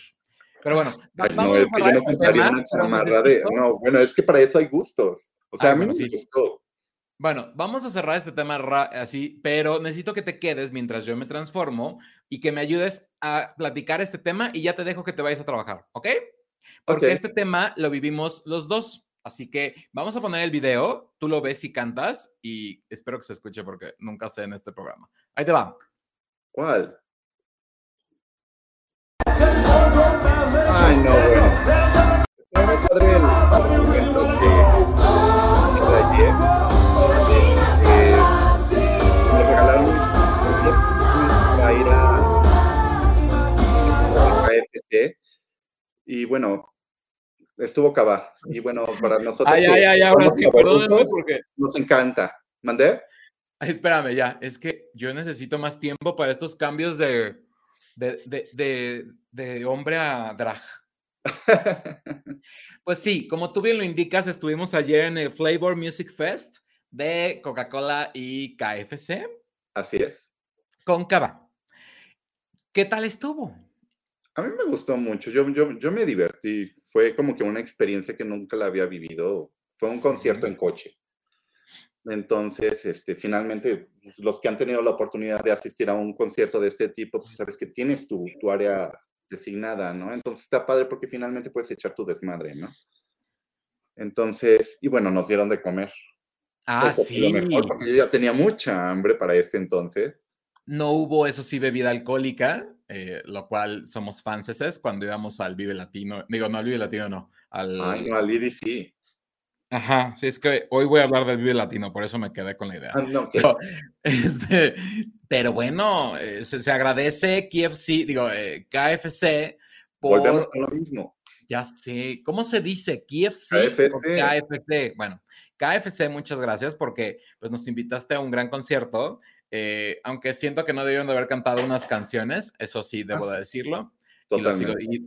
Pero bueno, no, es que yo no este compraría una chamarra de. No, bueno, es que para eso hay gustos. O sea, a mí me gustó. Bueno, vamos a cerrar este tema así, pero necesito que te quedes mientras yo me transformo y que me ayudes a platicar este tema y ya te dejo que te vayas a trabajar, ¿ok? Porque este tema lo vivimos los dos. Así que vamos a poner el video, tú lo ves y cantas y espero que se escuche porque nunca sé en este programa. Ahí te va. ¿Cuál? Ay, no, y bueno, estuvo Cava. Y bueno, para [LAUGHS] nosotros. Ay, ay, ay, ahora sí, perdónenme porque. Nos encanta. ¿Mandé? Ay, espérame, ya. Es que yo necesito más tiempo para estos cambios de, de, de, de, hombre a drag. [LAUGHS] pues sí, como tú bien lo indicas, estuvimos ayer en el Flavor Music Fest de Coca-Cola y KFC. Así es. Con Cava. ¿Qué tal estuvo? A mí me gustó mucho, yo, yo, yo me divertí, fue como que una experiencia que nunca la había vivido, fue un concierto en coche. Entonces, este, finalmente, pues, los que han tenido la oportunidad de asistir a un concierto de este tipo, pues sabes que tienes tu, tu área designada, ¿no? Entonces está padre porque finalmente puedes echar tu desmadre, ¿no? Entonces, y bueno, nos dieron de comer. Ah, sí. porque yo ya tenía mucha hambre para ese entonces. No hubo, eso sí, bebida alcohólica, eh, lo cual somos fanses cuando íbamos al Vive Latino. Digo, no al Vive Latino, no. Al, Ay, no, al IDC. Ajá, sí, es que hoy voy a hablar del Vive Latino, por eso me quedé con la idea. Ah, no, pero, [LAUGHS] este, pero, bueno, eh, se, se, agradece KFC, digo, eh, KFC por... Volvemos a lo mismo. Ya sé, ¿cómo se dice? KFC KFC. KFC. Bueno, KFC, muchas gracias porque pues, nos invitaste a un gran concierto, eh, aunque siento que no debieron de haber cantado unas canciones, eso sí, debo de decirlo. Y lo,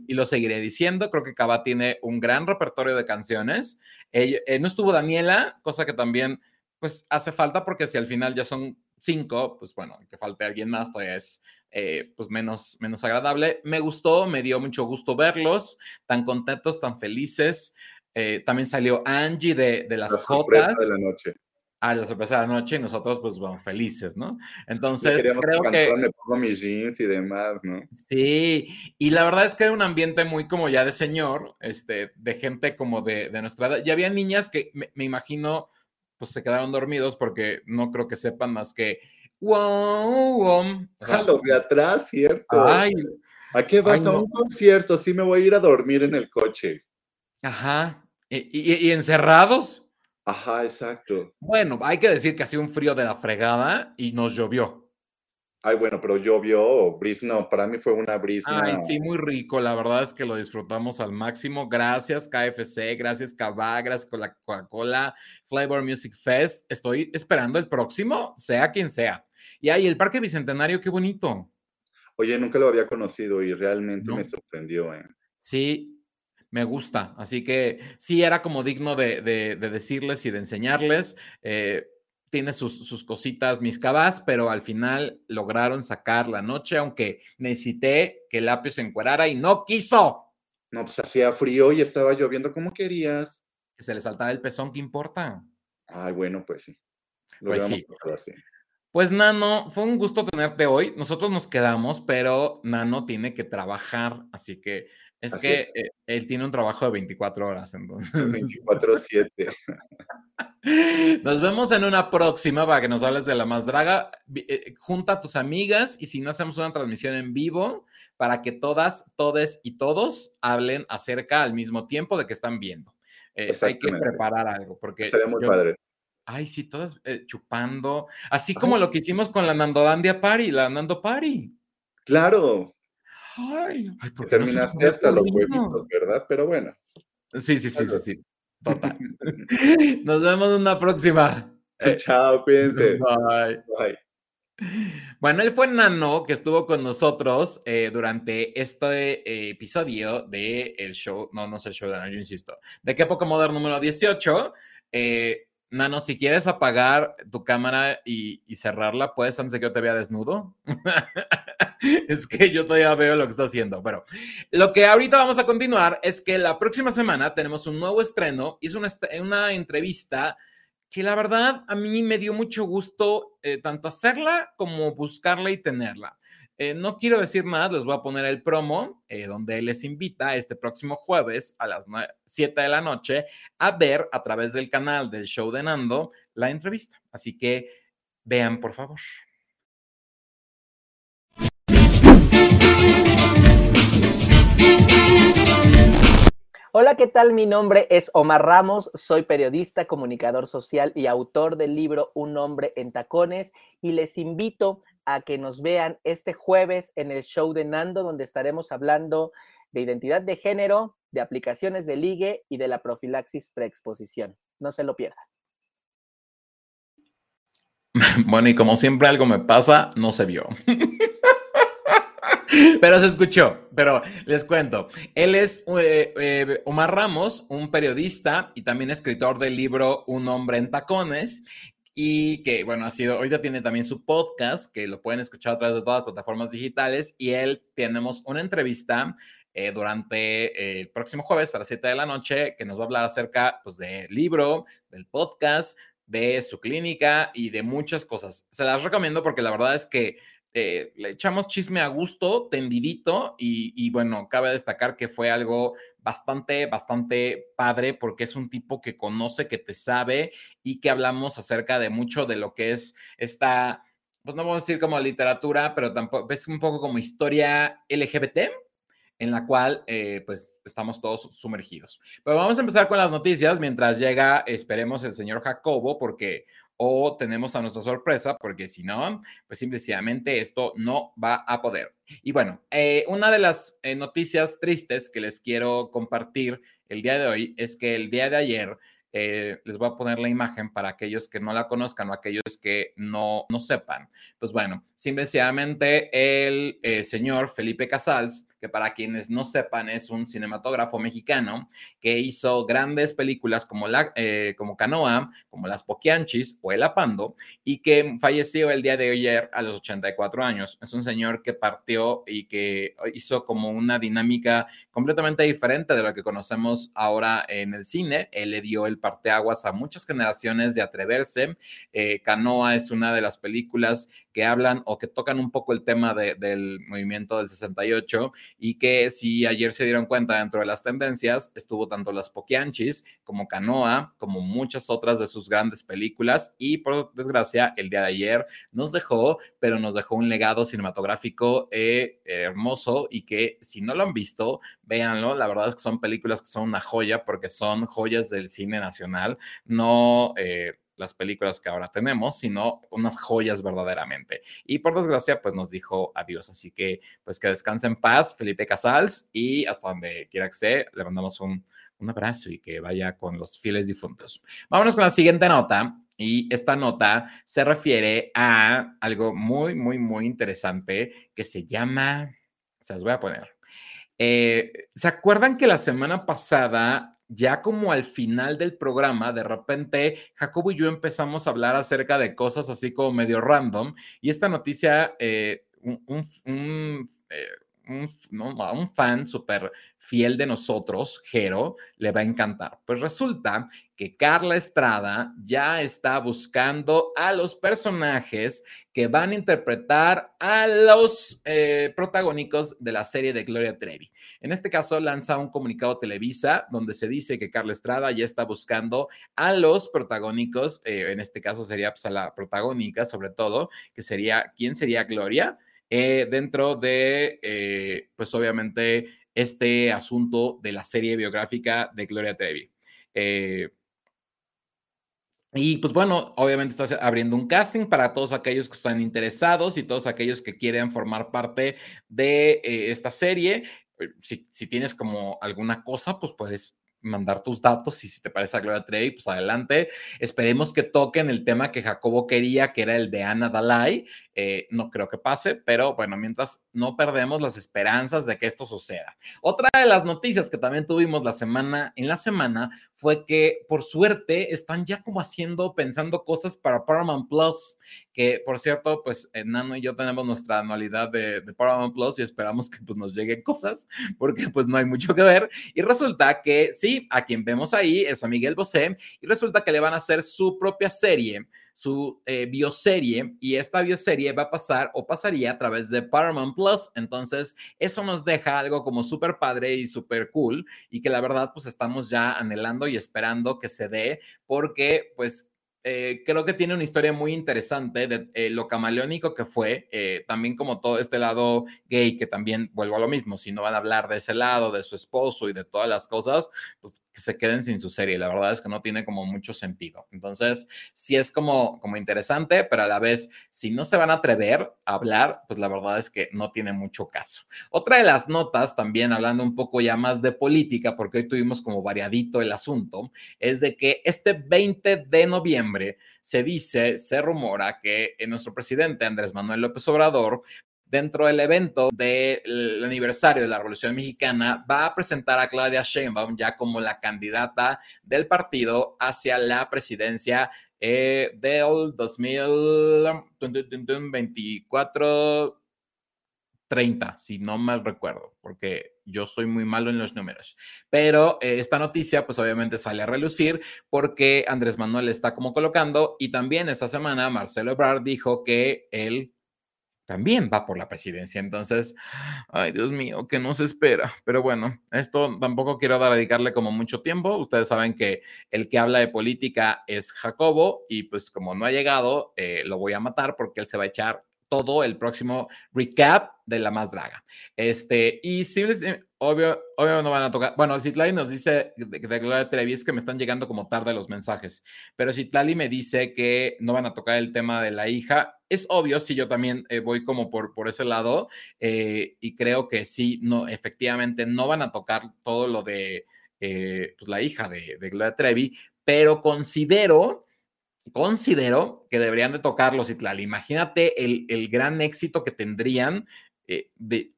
y, lo, seguiré diciendo. Creo que Cava tiene un gran repertorio de canciones. Eh, no estuvo Daniela, cosa que también pues hace falta porque si al final ya son cinco, pues bueno, que falte alguien más todavía es eh, pues menos, menos agradable. Me gustó, me dio mucho gusto verlos, tan contentos, tan felices. Eh, también salió Angie de, de las la Jotas. de la noche. Ah, la sorpresa de la noche y nosotros pues bueno, felices, ¿no? Entonces creo que... Me pongo mis jeans y demás, ¿no? Sí, y la verdad es que era un ambiente muy como ya de señor, este, de gente como de, de nuestra edad. Y había niñas que me, me imagino pues se quedaron dormidos porque no creo que sepan más que wow, wow. a los de atrás, cierto. Ay, ¿A qué vas a un concierto? Sí me voy a ir a dormir en el coche. Ajá. ¿Y, encerrados? Ajá, exacto. Bueno, hay que decir que hacía un frío de la fregada y nos llovió. Ay, bueno, pero llovió, brisa, no, para mí fue una brisa. Ay, sí, muy rico, la verdad es que lo disfrutamos al máximo. Gracias KFC, gracias Cava, gracias con la Coca-Cola, Flavor Music Fest. Estoy esperando el próximo, sea quien sea. Y ahí, el Parque Bicentenario, qué bonito. Oye, nunca lo había conocido y realmente me sorprendió. ¿eh? Sí, me gusta. Así que sí, era como digno de, decirles y de enseñarles. Eh, tiene sus, cositas mis cabas, pero al final lograron sacar la noche, aunque necesité que el apio se encuerara y no quiso. No, pues hacía frío y estaba lloviendo como querías. Que se le saltara el pezón, ¿qué importa? Ay, bueno, pues sí. pues sí. Pues Nano, fue un gusto tenerte hoy. Nosotros nos quedamos, pero Nano tiene que trabajar, así que es que eh, él tiene un trabajo de 24 horas, entonces. 24-7. [LAUGHS] Nos vemos en una próxima para que nos hables de la más draga. Eh, junta a tus amigas y si no hacemos una transmisión en vivo para que todas, todes y todos hablen acerca al mismo tiempo de que están viendo. Eh, hay que preparar algo porque estaría muy padre. Ay, sí, todas eh, chupando. Así como lo que hicimos con la Nandolandia Party, la Nando Party. Claro. Ay, ay Terminaste hasta los huevitos, ¿verdad? Pero bueno. Sí, sí, sí, sí, sí. Total. [LAUGHS] [LAUGHS] Nos vemos en una próxima. Eh, Chao, cuídense. [LAUGHS] Bye. Bye. Bueno, él fue Nano que estuvo con nosotros eh, durante este episodio de el show, no, no es el show de Nano, yo insisto, de qué poco moderno número 18. Eh, Nano, si quieres apagar tu cámara y, cerrarla, ¿puedes antes de que yo te vea desnudo? [LAUGHS] es que yo todavía veo lo que está haciendo. Pero lo que ahorita vamos a continuar es que la próxima semana tenemos un nuevo estreno y es una, una entrevista que la verdad a mí me dio mucho gusto eh, tanto hacerla como buscarla y tenerla. Eh, no quiero decir nada, les voy a poner el promo eh, donde les invita este próximo jueves a las 7 de la noche a ver a través del canal del show de Nando la entrevista. Así que vean, por favor. Hola, ¿qué tal? Mi nombre es Omar Ramos, soy periodista, comunicador social y autor del libro Un hombre en tacones y les invito a que nos vean este jueves en el show de Nando, donde estaremos hablando de identidad de género, de aplicaciones de ligue y de la profilaxis preexposición. No se lo pierdan. [LAUGHS] Bueno, y como siempre algo me pasa, no se vio. [LAUGHS] Pero se escuchó, pero les cuento. Él es eh, eh, Omar Ramos, un periodista y también escritor del libro Un hombre en tacones, y que, bueno, ha sido, ya tiene también su podcast, que lo pueden escuchar a través de todas las plataformas digitales, y él tenemos una entrevista eh, durante el próximo jueves a las 7 de la noche, que nos va a hablar acerca, pues, del libro, del podcast, de su clínica y de muchas cosas. Se las recomiendo porque la verdad es que eh, le echamos chisme a gusto, tendidito, y, bueno, cabe destacar que fue algo bastante, bastante padre porque es un tipo que conoce, que te sabe y que hablamos acerca de mucho de lo que es esta, pues no vamos a decir como literatura, pero tampoco es un poco como historia LGBT. en la cual eh, pues estamos todos sumergidos. Pero vamos a empezar con las noticias mientras llega, esperemos, el señor Jacobo, porque o tenemos a nuestra sorpresa, porque si no, pues simplemente esto no va a poder. Y bueno, eh, una de las eh, noticias tristes que les quiero compartir el día de hoy es que el día de ayer eh, les voy a poner la imagen para aquellos que no la conozcan o aquellos que no, no sepan. Pues bueno, simplemente el señor Felipe Casals que para quienes no sepan es un cinematógrafo mexicano que hizo grandes películas como, la, eh, como Canoa, como Las Poquianchis o El Apando, y que falleció el día de ayer a los 84 años. Es un señor que partió y que hizo como una dinámica completamente diferente de lo que conocemos ahora en el cine. Él le dio el parteaguas a muchas generaciones de atreverse. Eh, Canoa es una de las películas que hablan o que tocan un poco el tema del movimiento del 68 y que si ayer se dieron cuenta dentro de las tendencias, estuvo tanto Las Poquianchis como Canoa, como muchas otras de sus grandes películas y por desgracia el día de ayer nos dejó, pero nos dejó un legado cinematográfico eh, hermoso y que si no lo han visto, véanlo, la verdad es que son películas que son una joya porque son joyas del cine nacional, no... Eh, las películas que ahora tenemos, sino unas joyas verdaderamente. Y por desgracia, pues nos dijo adiós. Así que, pues que descanse en paz, Felipe Casals, y hasta donde quiera que esté, le mandamos un, un abrazo y que vaya con los fieles difuntos. Vámonos con la siguiente nota. Y esta nota se refiere a algo muy, muy, muy interesante que se llama, se los voy a poner. Eh, ¿Se acuerdan que la semana pasada ya como al final del programa, de repente Jacobo y yo empezamos a hablar acerca de cosas así como medio random y esta noticia, eh, un, eh, un, fan súper fiel de nosotros, Jero, le va a encantar. Pues resulta que Carla Estrada ya está buscando a los personajes que van a interpretar a los eh, protagónicos de la serie de Gloria Trevi. En este caso, lanza un comunicado Televisa donde se dice que Carla Estrada ya está buscando a los protagónicos, eh, en este caso sería pues, a la protagónica sobre todo, que sería, ¿quién sería Gloria? Eh, dentro de, pues obviamente, este asunto de la serie biográfica de Gloria Trevi. Eh, y pues bueno, obviamente estás abriendo un casting para todos aquellos que están interesados y todos aquellos que quieren formar parte de esta serie. Si, si, tienes como alguna cosa, pues puedes mandar tus datos y si te parece a Gloria Trevi, pues adelante. Esperemos que toquen el tema que Jacobo quería, que era el de Ana Dalai. Eh, no creo que pase, pero bueno, mientras no perdemos las esperanzas de que esto suceda. Otra de las noticias que también tuvimos la semana, en la semana fue que por suerte están ya como haciendo, pensando cosas para Paramount Plus, que por cierto, pues eh, Nano y yo tenemos nuestra anualidad de, de Paramount Plus y esperamos que pues nos lleguen cosas [LAUGHS] porque pues no hay mucho que ver. Y resulta que sí, a quien vemos ahí es a Miguel Bosé y resulta que le van a hacer su propia serie, su eh, bioserie y esta bioserie va a pasar o pasaría a través de Paramount Plus. Entonces, eso nos deja algo como súper padre y súper cool y que la verdad pues estamos ya anhelando y esperando que se dé porque pues eh, creo que tiene una historia muy interesante de eh, lo camaleónico que fue, eh, también como todo este lado gay, que también vuelvo a lo mismo, si no van a hablar de ese lado, de su esposo y de todas las cosas, pues que se queden sin su serie. La verdad es que no tiene como mucho sentido. Entonces, sí es como, como interesante, pero a la vez, si no se van a atrever a hablar, pues la verdad es que no tiene mucho caso. Otra de las notas, también hablando un poco ya más de política, porque hoy tuvimos como variadito el asunto, es de que este 20 de noviembre se dice, se rumora que nuestro presidente Andrés Manuel López Obrador dentro del evento del aniversario de la Revolución Mexicana, va a presentar a Claudia Sheinbaum ya como la candidata del partido hacia la presidencia eh, del 2024. 30, si no mal recuerdo, porque yo soy muy malo en los números. Pero eh, esta noticia, pues obviamente sale a relucir porque Andrés Manuel está como colocando y también esta semana Marcelo Ebrard dijo que él también va por la presidencia. Entonces, ay Dios mío, que no se espera. Pero bueno, esto tampoco quiero dedicarle como mucho tiempo. Ustedes saben que el que habla de política es Jacobo y pues como no ha llegado, eh, lo voy a matar porque él se va a echar todo el próximo recap de La Más Draga. Este, y sí, obvio, obvio no van a tocar. Bueno, Citlali nos dice de, Gloria Trevi es que me están llegando como tarde los mensajes, pero Citlali me dice que no van a tocar el tema de la hija. Es obvio, si yo también eh, voy como por, por ese lado eh, y creo que sí, no, efectivamente no van a tocar todo lo de eh, pues la hija de, de Gloria Trevi, pero considero considero que deberían de tocarlo, Citlali. Imagínate el, el, gran éxito que tendrían eh, de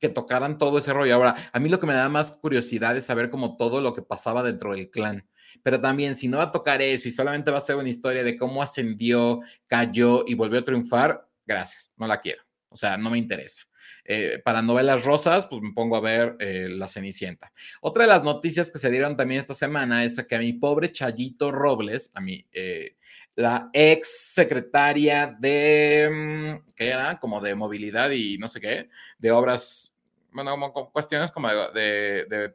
que tocaran todo ese rollo. Ahora, a mí lo que me da más curiosidad es saber como todo lo que pasaba dentro del clan. Pero también, si no va a tocar eso y solamente va a ser una historia de cómo ascendió, cayó y volvió a triunfar, gracias, no la quiero. O sea, no me interesa. Eh, para novelas rosas, pues me pongo a ver eh, La Cenicienta. Otra de las noticias que se dieron también esta semana es que a mi pobre Chayito Robles, a mi, eh, la ex secretaria de, mm, ¿qué era? Como de movilidad y no sé qué, de obras, bueno, como cuestiones como de, de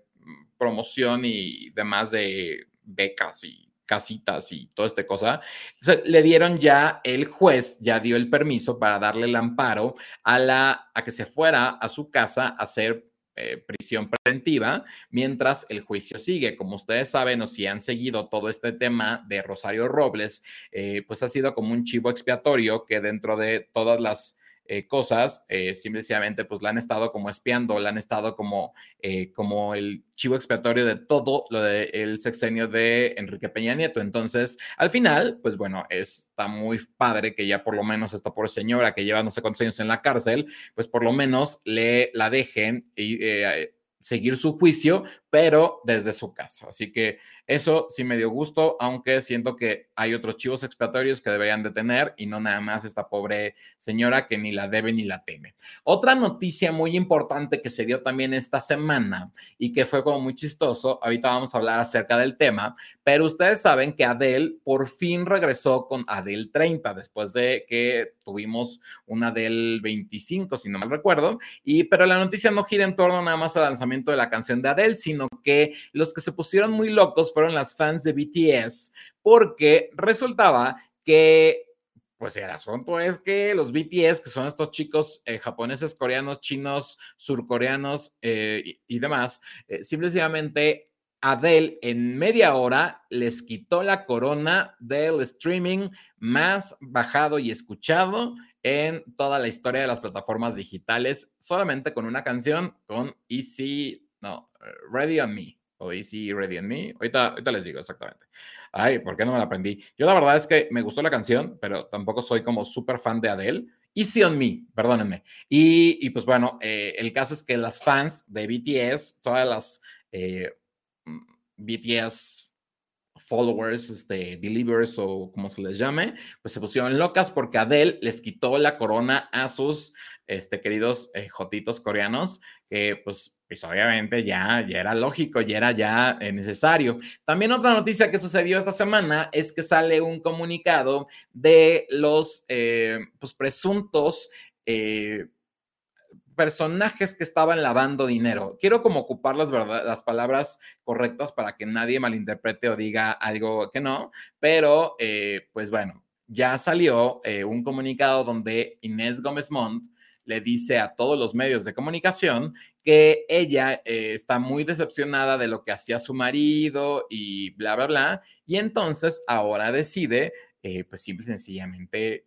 promoción y demás de becas y casitas y toda esta cosa. Le dieron ya, el juez ya dio el permiso para darle el amparo a, la, a que se fuera a su casa a hacer eh, prisión preventiva mientras el juicio sigue. Como ustedes saben o si han seguido todo este tema de Rosario Robles, eh, pues ha sido como un chivo expiatorio que dentro de todas las eh, cosas, eh, simplemente pues la han estado como espiando, la han estado como, eh, como el chivo expiatorio de todo lo del sexenio de Enrique Peña Nieto. Entonces, al final, pues bueno, está muy padre que ya por lo menos esta por señora que lleva no sé cuántos años en la cárcel, pues por lo menos le la dejen y eh, seguir su juicio, pero desde su casa. Así que eso sí me dio gusto, aunque siento que hay otros chivos expiatorios que deberían de tener y no nada más esta pobre señora que ni la debe ni la teme. Otra noticia muy importante que se dio también esta semana y que fue como muy chistoso, ahorita vamos a hablar acerca del tema, pero ustedes saben que Adele por fin regresó con Adele 30 después de que tuvimos una del 25, si no mal recuerdo, y pero la noticia no gira en torno nada más al lanzamiento de la canción de Adele, sino que los que se pusieron muy locos fueron las fans de BTS, porque resultaba que pues el asunto es que los BTS, que son estos chicos eh, japoneses, coreanos, chinos, surcoreanos eh, y, y, demás, eh, simplemente Adele en media hora les quitó la corona del streaming más bajado y escuchado en toda la historia de las plataformas digitales, solamente con una canción, con Easy, no, Ready on Me o Easy Ready on Me. Ahorita, ahorita les digo exactamente. Ay, ¿por qué no me la aprendí? Yo la verdad es que me gustó la canción, pero tampoco soy como súper fan de Adele. Easy on Me, perdónenme. Y, y pues bueno, eh, el caso es que las fans de BTS, todas las eh, BTS followers, este, believers o como se les llame, pues se pusieron locas porque Adele les quitó la corona a sus este, queridos eh, jotitos coreanos, que pues, pues obviamente ya, ya era lógico, ya era ya eh, necesario. También otra noticia que sucedió esta semana es que sale un comunicado de los eh, pues, presuntos personajes que estaban lavando dinero. Quiero como ocupar las, verdad, las palabras correctas para que nadie malinterprete o diga algo que no, pero eh, pues bueno, ya salió eh, un comunicado donde Inés Gómez Montt le dice a todos los medios de comunicación que ella eh, está muy decepcionada de lo que hacía su marido y bla, bla, bla, y entonces ahora decide, pues simple y sencillamente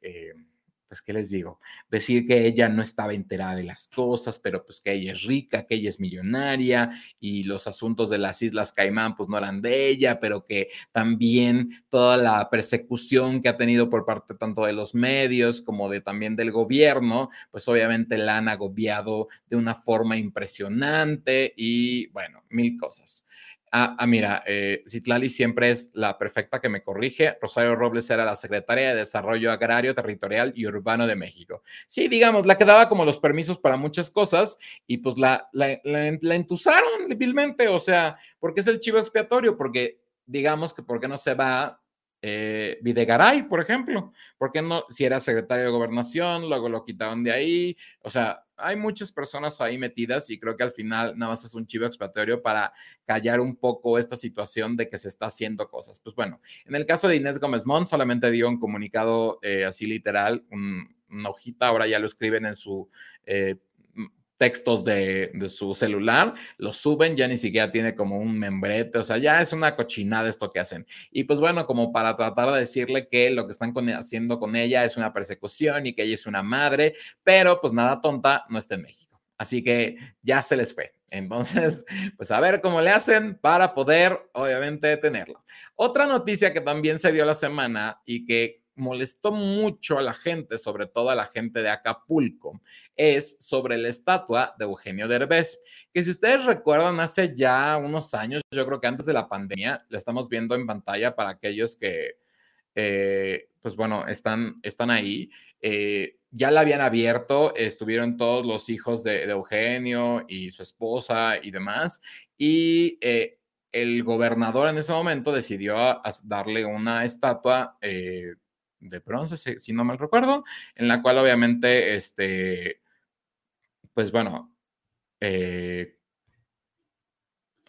pues, ¿qué les digo? Decir que ella no estaba enterada de las cosas, pero pues que ella es rica, que ella es millonaria y los asuntos de las Islas Caimán pues no eran de ella, pero que también toda la persecución que ha tenido por parte tanto de los medios como de también del gobierno, pues obviamente la han agobiado de una forma impresionante y bueno, mil cosas. Ah, ah, mira, eh, Citlali siempre es la perfecta que me corrige. Rosario Robles era la secretaria de Desarrollo Agrario, Territorial y Urbano de México. Sí, digamos, la que daba como los permisos para muchas cosas y pues la, la, la, entusaron o sea, porque es el chivo expiatorio, porque digamos que por qué no se va eh, Videgaray, por ejemplo, porque no, si era secretario de gobernación, luego lo quitaron de ahí, o sea, hay muchas personas ahí metidas y creo que al final nada más es un chivo expiatorio para callar un poco esta situación de que se está haciendo cosas. Pues bueno, en el caso de Inés Gómez Mont solamente dio un comunicado eh, así literal, un, una hojita, ahora ya lo escriben en su eh, textos de, su celular, lo suben, ya ni siquiera tiene como un membrete, o sea, ya es una cochinada esto que hacen. Y pues bueno, como para tratar de decirle que lo que están haciendo con ella es una persecución y que ella es una madre, pero pues nada tonta, no está en México. Así que ya se les fue. Entonces, [LAUGHS] pues a ver cómo le hacen para poder, obviamente, tenerlo. Otra noticia que también se dio la semana y que molestó mucho a la gente, sobre todo a la gente de Acapulco, es sobre la estatua de Eugenio Derbez, que si ustedes recuerdan hace ya unos años, yo creo que antes de la pandemia, la estamos viendo en pantalla para aquellos que, eh, pues bueno, están, están ahí. Eh, ya la habían abierto, estuvieron todos los hijos de, Eugenio y su esposa y demás, y eh, el gobernador en ese momento decidió darle una estatua de bronce, si, no mal recuerdo, en la cual obviamente, este, pues bueno, eh,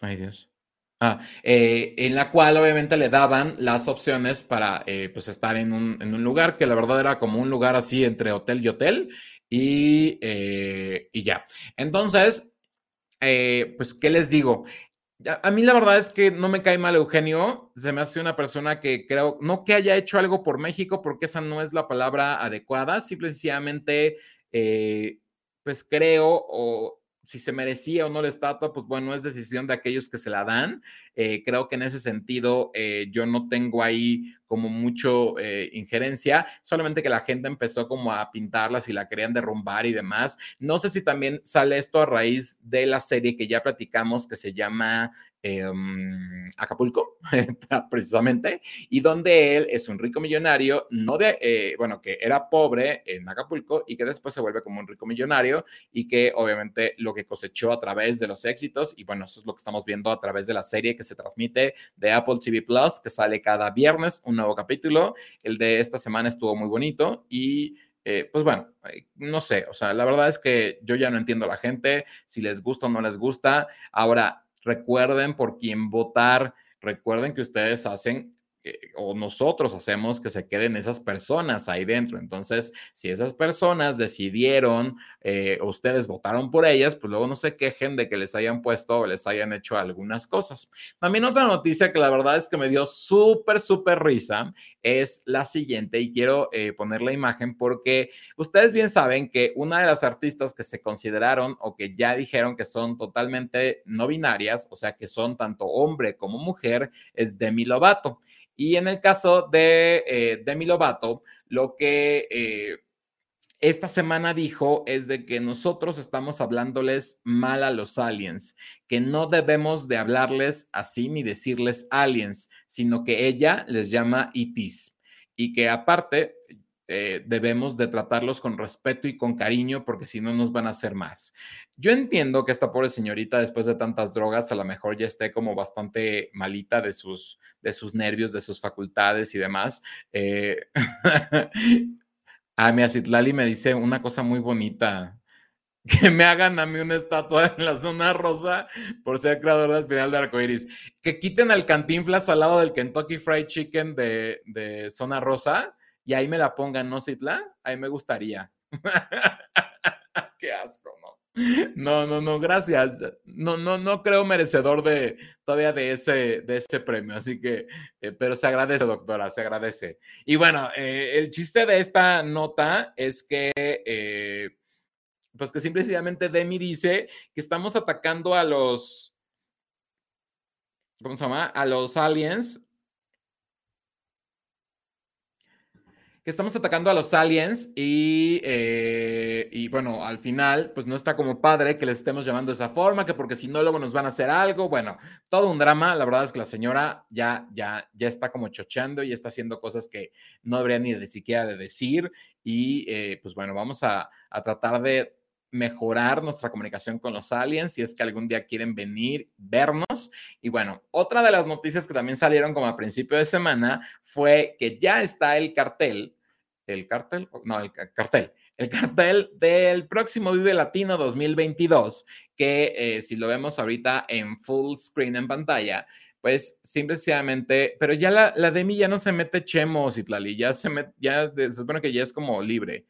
ay Dios. Ah, eh, en la cual obviamente le daban las opciones para eh, pues estar en un, en un, lugar que la verdad era como un lugar así entre hotel y hotel y, y ya. Entonces, pues, ¿qué les digo? A mí la verdad es que no me cae mal Eugenio, se me hace una persona que creo, no que haya hecho algo por México, porque esa no es la palabra adecuada, simplemente, eh, pues creo o si se merecía o no la estatua, pues bueno, es decisión de aquellos que se la dan. Eh, creo que en ese sentido eh, yo no tengo ahí como mucho eh, injerencia, solamente que la gente empezó como a pintarlas y la querían derrumbar y demás. No sé si también sale esto a raíz de la serie que ya platicamos que se llama Em, Acapulco, [LAUGHS] precisamente, y donde él es un rico millonario, no de, eh, bueno, que era pobre en Acapulco y que después se vuelve como un rico millonario y que obviamente lo que cosechó a través de los éxitos, y bueno, eso es lo que estamos viendo a través de la serie que se transmite de Apple TV Plus, que sale cada viernes nuevo capítulo. El de esta semana estuvo muy bonito y... Eh, pues bueno, no sé, o sea, la verdad es que yo ya no entiendo a la gente, si les gusta o no les gusta. Ahora, recuerden por quién votar, recuerden que ustedes hacen o nosotros hacemos que se queden esas personas ahí dentro. Entonces, si esas personas decidieron, eh, ustedes votaron por ellas, pues luego no se quejen de que les hayan puesto o les hayan hecho algunas cosas. También otra noticia que la verdad es que me dio súper, súper risa es la siguiente y quiero eh, poner la imagen porque ustedes bien saben que una de las artistas que se consideraron o que ya dijeron que son totalmente no binarias, o sea, que son tanto hombre como mujer, es Demi Lovato. Y en el caso de eh, Demi Lovato, lo que eh, esta semana dijo es de que nosotros estamos hablándoles mal a los aliens, que no debemos de hablarles así ni decirles aliens, sino que ella les llama itis y que aparte eh, debemos de tratarlos con respeto y con cariño porque si no nos van a hacer más. Yo entiendo que esta pobre señorita después de tantas drogas a lo mejor ya esté como bastante malita de sus, de sus nervios, de sus facultades y demás. Eh, [LAUGHS] a mi Acitlali me dice una cosa muy bonita [LAUGHS] que me hagan a mí una estatua en la zona rosa por ser creador del final de arcoiris. Que quiten al cantinflas al lado del Kentucky Fried Chicken de, de zona rosa y ahí me la pongan, ¿no, Citla? Ahí me gustaría. [LAUGHS] Qué asco, ¿no? No, no, no, gracias. No, no, no creo merecedor de todavía de ese, de ese premio, así que, eh, pero se agradece, doctora, se agradece. Y bueno, eh, el chiste de esta nota es que, eh, pues que simplemente Demi dice que estamos atacando a los, ¿cómo se llama? A los aliens que estamos atacando a los aliens y, eh, y, bueno, al final, pues no está como padre que les estemos llamando de esa forma, que porque si no, luego nos van a hacer algo. Bueno, todo un drama. La verdad es que la señora ya, ya, ya está como chocheando y está haciendo cosas que no debería ni de siquiera de decir. Y eh, pues bueno, vamos a, a tratar de mejorar nuestra comunicación con los aliens si es que algún día quieren venir, vernos. Y bueno, otra de las noticias que también salieron como a principio de semana fue que ya está el cartel el cartel, no, el cartel, el cartel del próximo Vive Latino 2022, que eh, si lo vemos ahorita en full screen en pantalla, pues simplemente, pero ya la, la Demi ya no se mete chemos y tlali, ya se, met, ya se supone que ya es como libre.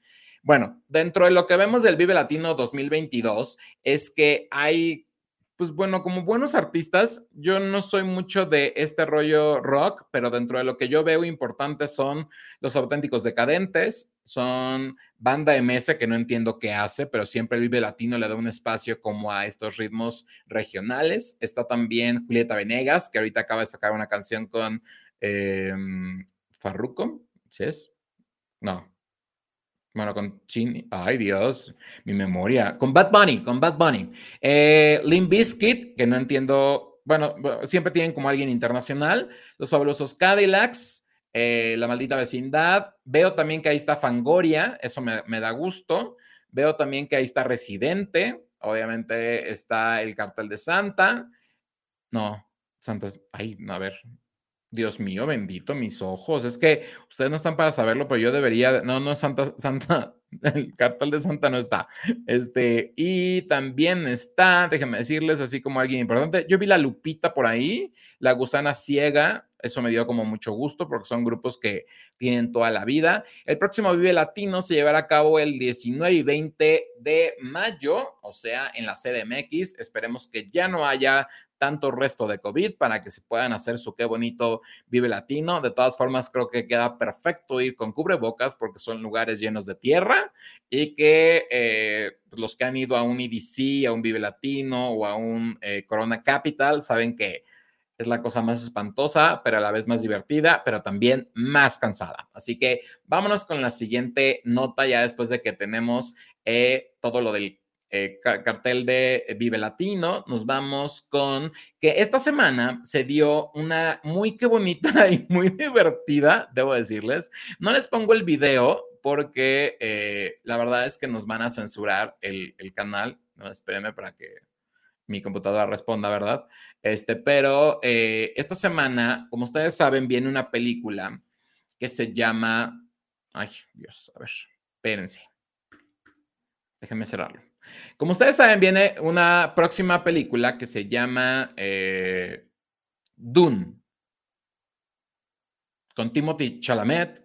Bueno, dentro de lo que vemos del Vive Latino 2022 es que hay pues bueno, como buenos artistas, yo no soy mucho de este rollo rock, pero dentro de lo que yo veo importante son los auténticos decadentes, son banda MS que no entiendo qué hace, pero siempre el Vive Latino le da un espacio como a estos ritmos regionales. Está también Julieta Venegas, que ahorita acaba de sacar una canción con eh, Farruko, ¿sí es? No, bueno, con Chin, ay Dios, mi memoria. Con Bad Bunny, con Bad Bunny. Eh, Limp Bizkit, que no entiendo, bueno, siempre tienen como alguien internacional. Los fabulosos Cadillacs, eh, La Maldita Vecindad. Veo también que ahí está Fangoria, eso me, me da gusto. Veo también que ahí está Residente, obviamente está el Cartel de Santa. No, Santa, ay, a ver, Dios mío, bendito mis ojos. Es que ustedes no están para saberlo, pero yo debería. No, no, Santa, Santa, [LAUGHS] el cartel de Santa no está. Este, y también está, déjenme decirles, así como alguien importante. Yo vi la Lupita por ahí, la gusana ciega. Eso me dio como mucho gusto porque son grupos que tienen toda la vida. El próximo Vive Latino se llevará a cabo el 19 y 20 de mayo, o sea, en la CDMX. Esperemos que ya no haya tanto resto de COVID para que se puedan hacer su qué bonito Vive Latino. De todas formas, creo que queda perfecto ir con cubrebocas porque son lugares llenos de tierra y que eh, pues, los que han ido a un EDC, a un Vive Latino o a un eh, Corona Capital saben que es la cosa más espantosa, pero a la vez más divertida, pero también más cansada. Así que vámonos con la siguiente nota ya después de que tenemos eh, todo lo del eh, cartel de Vive Latino, nos vamos con que esta semana se dio una muy que bonita [LAUGHS] y muy divertida, debo decirles. No les pongo el video porque eh, la verdad es que nos van a censurar el, canal. No, espérenme para que mi computadora responda, ¿verdad? Este, pero eh, esta semana, como ustedes saben, viene una película que se llama. Ay, Dios, a ver, espérense. Déjenme cerrarlo. Como ustedes saben, viene una próxima película que se llama eh, Dune, con Timothy Chalamet.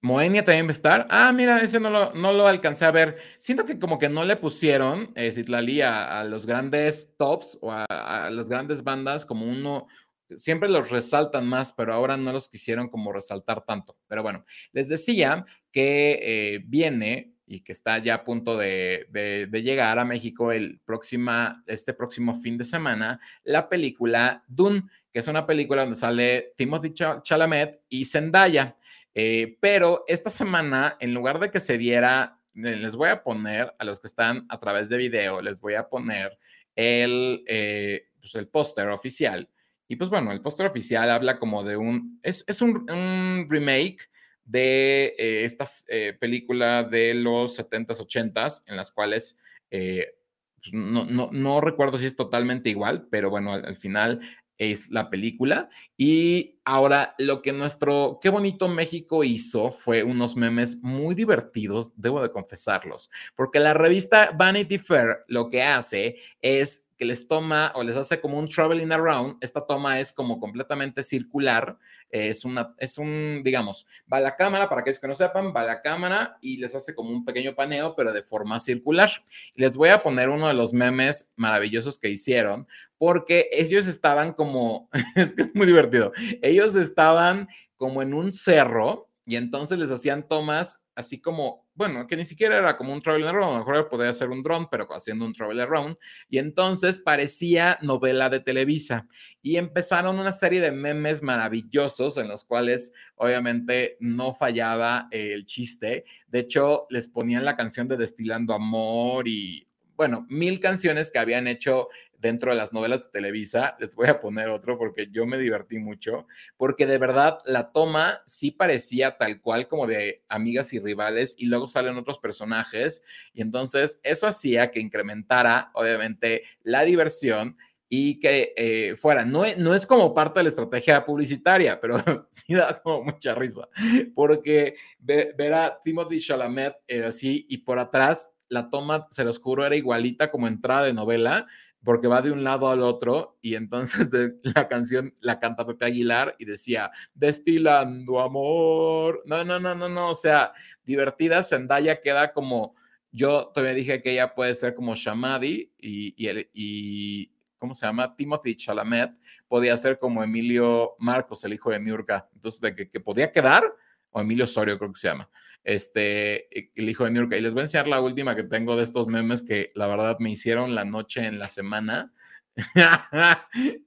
Moenia también va a estar. Ah, mira, ese no lo, no lo alcancé a ver. Siento que como que no le pusieron, eh, Citlali, a, los grandes tops o a, las grandes bandas como uno, siempre los resaltan más, pero ahora no los quisieron como resaltar tanto. Pero bueno, les decía que eh, viene y que está ya a punto de, llegar a México el próxima, este próximo fin de semana, la película Dune, que es una película donde sale Timothy Chalamet y Zendaya. Eh, pero esta semana, en lugar de que se diera, les voy a poner a los que están a través de video, les voy a poner el, eh, pues el póster oficial. Y pues bueno, el póster oficial habla como de un, es, un, un remake de eh, estas eh, películas de los 70s, 80s, en las cuales eh, pues, no, no, no, recuerdo si es totalmente igual, pero bueno, al, final es la película. Y ahora lo que nuestro, qué bonito México hizo fue unos memes muy divertidos, debo de confesarlos, porque la revista Vanity Fair lo que hace es que les toma o les hace como un traveling around. Esta toma es como completamente circular. es una, es un, digamos, va la cámara, para aquellos que no sepan, va la cámara y les hace como un pequeño paneo, pero de forma circular. Les voy a poner uno de los memes maravillosos que hicieron, porque ellos estaban como, [LAUGHS] es que es muy divertido, ellos estaban como en un cerro y entonces les hacían tomas así como bueno, que ni siquiera era como un travel around, a lo mejor podía ser un drone, pero haciendo un travel around, y entonces parecía novela de Televisa. Y empezaron una serie de memes maravillosos en los cuales obviamente no fallaba el chiste. De hecho, les ponían la canción de Destilando Amor y, bueno, mil canciones que habían hecho dentro de las novelas de Televisa. Les voy a poner otro porque yo me divertí mucho, porque de verdad la toma sí parecía tal cual como de amigas y rivales y luego salen otros personajes y entonces eso hacía que incrementara obviamente la diversión y que eh, fuera. No, no es como parte de la estrategia publicitaria, pero [LAUGHS] sí da como mucha risa, porque ver, a Timothy Chalamet eh, así y por atrás la toma, se los juro, era igualita como entrada de novela porque va de un lado al otro y entonces de, [LAUGHS] la canción la canta Pepe Aguilar y decía, destilando amor. No, no, no, no, no, o sea, divertida, Zendaya queda como, yo todavía dije que ella puede ser como Shamadi y, y, ¿cómo se llama? Timothy Chalamet podía ser como Emilio Marcos, el hijo de Niurka. Entonces, de que, que podía quedar, o Emilio Osorio creo que se llama, este, el hijo de Niurka. Y les voy a enseñar la última que tengo de estos memes que la verdad me hicieron la noche en la semana. [LAUGHS]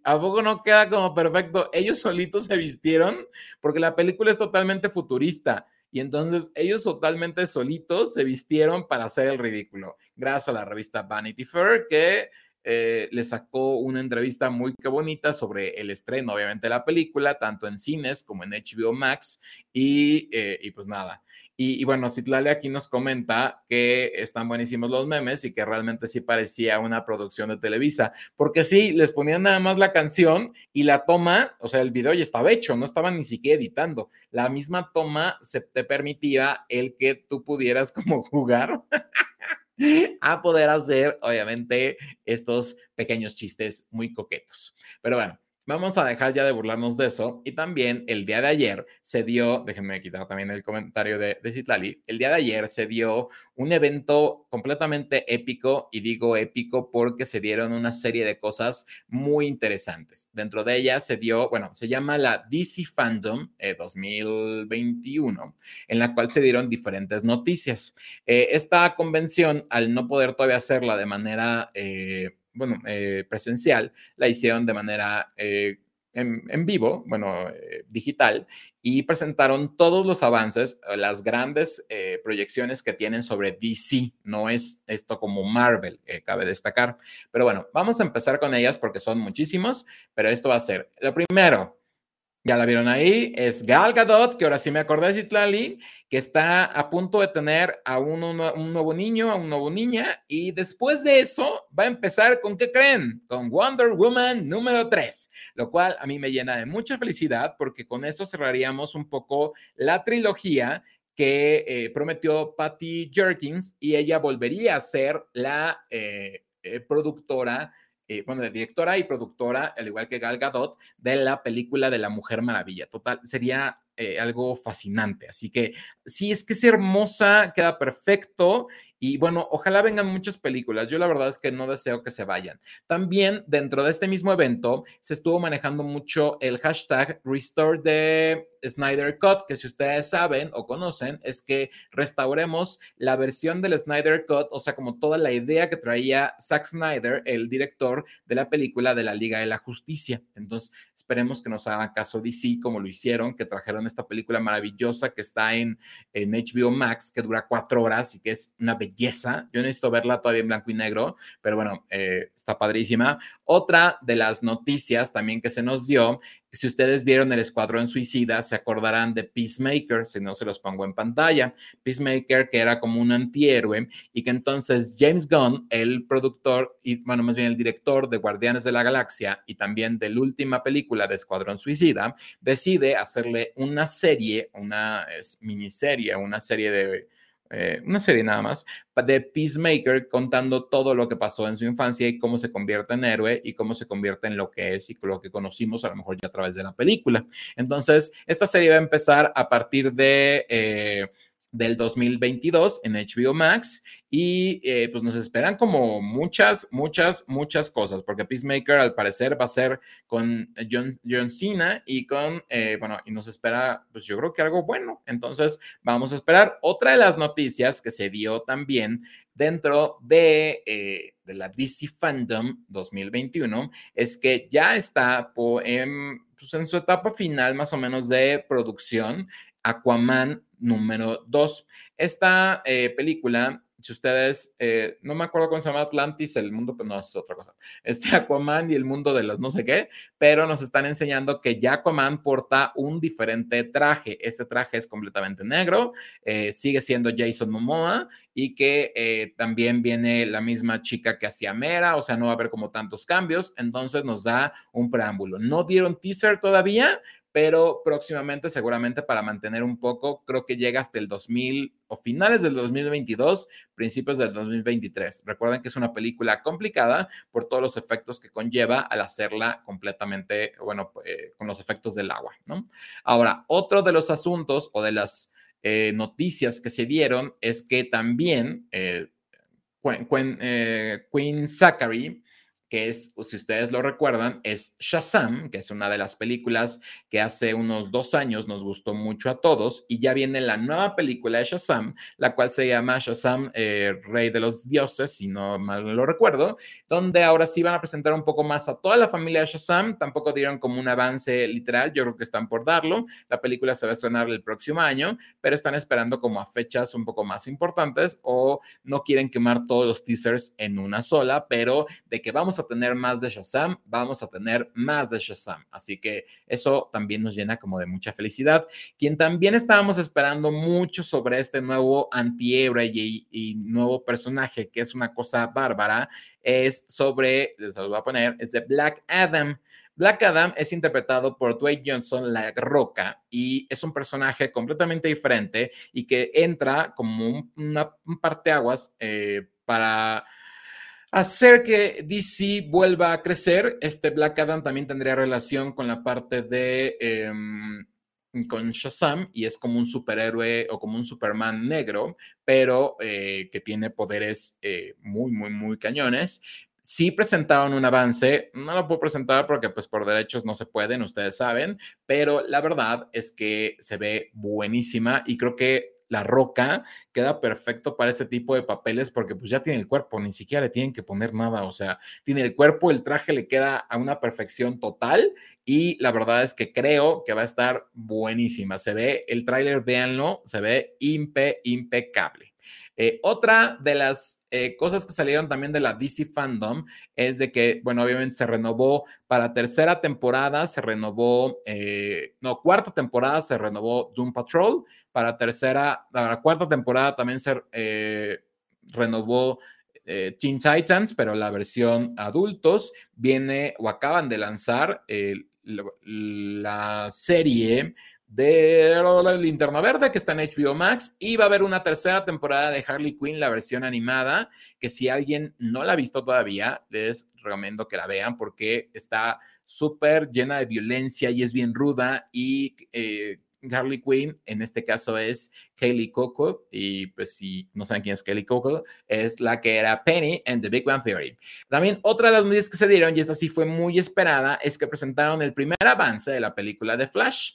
¿A poco no queda como perfecto? Ellos solitos se vistieron porque la película es totalmente futurista. Y entonces ellos totalmente solitos se vistieron para hacer el ridículo. Gracias a la revista Vanity Fair, que eh, le sacó una entrevista muy bonita sobre el estreno, obviamente, de la película, tanto en cines como en HBO Max. Y, eh, y pues nada. Y, bueno, Citlale aquí nos comenta que están buenísimos los memes y que realmente sí parecía una producción de Televisa, porque sí, les ponían nada más la canción y la toma, o sea, el video ya estaba hecho, no estaban ni siquiera editando. La misma toma se te permitía el que tú pudieras [LAUGHS] como jugar a poder hacer, obviamente, estos pequeños chistes muy coquetos. Pero bueno, Vamos a dejar ya de burlarnos de eso. Y también el día de ayer se dio, déjenme quitar también el comentario de, de Citlali, el día de ayer se dio un evento completamente épico, y digo épico porque se dieron una serie de cosas muy interesantes. Dentro de ellas se dio, bueno, se llama la DC Fandom 2021, eh, en la cual se dieron diferentes noticias. Eh, esta convención, al no poder todavía hacerla de manera... Eh, bueno, eh, presencial, la hicieron de manera eh, en, vivo, bueno, eh, digital, y presentaron todos los avances, las grandes proyecciones que tienen sobre DC. No es esto como Marvel, cabe destacar. Pero bueno, vamos a empezar con ellas porque son muchísimos, pero esto va a ser, lo primero, ya la vieron ahí, es Gal Gadot, que ahora sí me acordé de Citlali, que está a punto de tener a un, nuevo niño, a un nuevo niña, y después de eso va a empezar con, ¿qué creen? Con Wonder Woman número 3, lo cual a mí me llena de mucha felicidad porque con eso cerraríamos un poco la trilogía que eh, prometió Patty Jerkins y ella volvería a ser la eh, eh, productora eh, bueno, directora y productora, al igual que Gal Gadot, de la película de la Mujer Maravilla. Total, sería eh, algo fascinante. Así que sí, es que es hermosa, queda perfecto y bueno, ojalá vengan muchas películas. Yo la verdad es que no deseo que se vayan. También dentro de este mismo evento se estuvo manejando mucho el hashtag Restore the Snyder Cut, que si ustedes saben o conocen, es que restauremos la versión del Snyder Cut, o sea, como toda la idea que traía Zack Snyder, el director de la película de la Liga de la Justicia. Entonces, esperemos que nos hagan caso DC como lo hicieron, que trajeron esta película maravillosa que está en, en HBO Max, que dura cuatro horas y que es una yo necesito verla todavía en blanco y negro, pero bueno, eh, está padrísima. Otra de las noticias también que se nos dio, si ustedes vieron el Escuadrón Suicida, se acordarán de Peacemaker, si no se los pongo en pantalla. Peacemaker, que era como un antihéroe, y que entonces James Gunn, el productor, y bueno, más bien el director de Guardianes de la Galaxia y también de la última película de Escuadrón Suicida, decide hacerle una serie, una miniserie, una serie de eh, una serie nada más, de Peacemaker contando todo lo que pasó en su infancia y cómo se convierte en héroe y cómo se convierte en lo que es y lo que conocimos a lo mejor ya a través de la película. Entonces, esta serie va a empezar a partir de... Eh, del 2022 en HBO Max y eh, pues nos esperan como muchas, muchas, muchas cosas, porque Peacemaker al parecer va a ser con John, John Cena y con, eh, bueno, y nos espera, pues yo creo que algo bueno. Entonces vamos a esperar. Otra de las noticias que se dio también dentro de, eh, de la DC Fandom 2021 es que ya está en, pues en su etapa final más o menos de producción Aquaman número 2. Esta película, si ustedes, eh, no me acuerdo cómo se llama Atlantis, el mundo, pero no, es otra cosa. [LAUGHS] Este Aquaman y el mundo de los no sé qué, pero nos están enseñando que ya Aquaman porta un diferente traje. Este traje es completamente negro, eh, sigue siendo Jason Momoa y que también viene la misma chica que hacía Mera, o sea, no va a haber como tantos cambios, entonces nos da un preámbulo. No dieron teaser todavía, pero próximamente, seguramente para mantener un poco, creo que llega hasta el 2000 o finales del 2022, principios del 2023. Recuerden que es una película complicada por todos los efectos que conlleva al hacerla completamente, bueno, eh, con los efectos del agua, ¿no? Ahora, otro de los asuntos o de las eh, noticias que se dieron es que también eh, Queen Zachary que es, si ustedes lo recuerdan, es Shazam, que es una de las películas que hace unos dos años nos gustó mucho a todos, y ya viene la nueva película de Shazam, la cual se llama Shazam, eh, Rey de los Dioses, si no mal lo recuerdo, donde ahora sí van a presentar un poco más a toda la familia de Shazam, tampoco dieron como un avance literal, yo creo que están por darlo, la película se va a estrenar el próximo año, pero están esperando como a fechas un poco más importantes o no quieren quemar todos los teasers en una sola, pero de que vamos a tener más de Shazam, vamos a tener más de Shazam. Así que eso también nos llena como de mucha felicidad. Quien también estábamos esperando mucho sobre este nuevo antihéroe y, y nuevo personaje, que es una cosa bárbara, es sobre, les voy a poner, es de Black Adam. Black Adam es interpretado por Dwayne Johnson, La Roca, y es un personaje completamente diferente y que entra como un, una, un parteaguas eh, para hacer que DC vuelva a crecer. Este Black Adam también tendría relación con la parte de... Em, con Shazam y es como un superhéroe o como un Superman negro, pero eh, que tiene poderes eh, muy, muy, muy cañones. Sí presentaron un avance, no lo puedo presentar porque pues por derechos no se pueden, ustedes saben, pero la verdad es que se ve buenísima y creo que la roca queda perfecto para este tipo de papeles porque pues ya tiene el cuerpo, ni siquiera le tienen que poner nada, o sea, tiene el cuerpo, el traje le queda a una perfección total y la verdad es que creo que va a estar buenísima. Se ve el tráiler, véanlo, se ve impe, impecable. Eh, otra de las eh, cosas que salieron también de la DC Fandom es de que, bueno, obviamente se renovó para tercera temporada, se renovó, eh, no, cuarta temporada se renovó Doom Patrol, para tercera, para cuarta temporada también se renovó Teen Titans, pero la versión adultos viene o acaban de lanzar la serie de la Linterna Verde, que está en HBO Max, y va a haber una tercera temporada de Harley Quinn, la versión animada, que si alguien no la ha visto todavía, les recomiendo que la vean porque está súper llena de violencia y es bien ruda y... Eh, Harley Quinn, en este caso es Kaylee Coco, y pues si no saben quién es Kaylee Coco, es la que era Penny en The Big Bang Theory. También otra de las noticias que se dieron, y esta sí fue muy esperada, es que presentaron el primer avance de la película de Flash.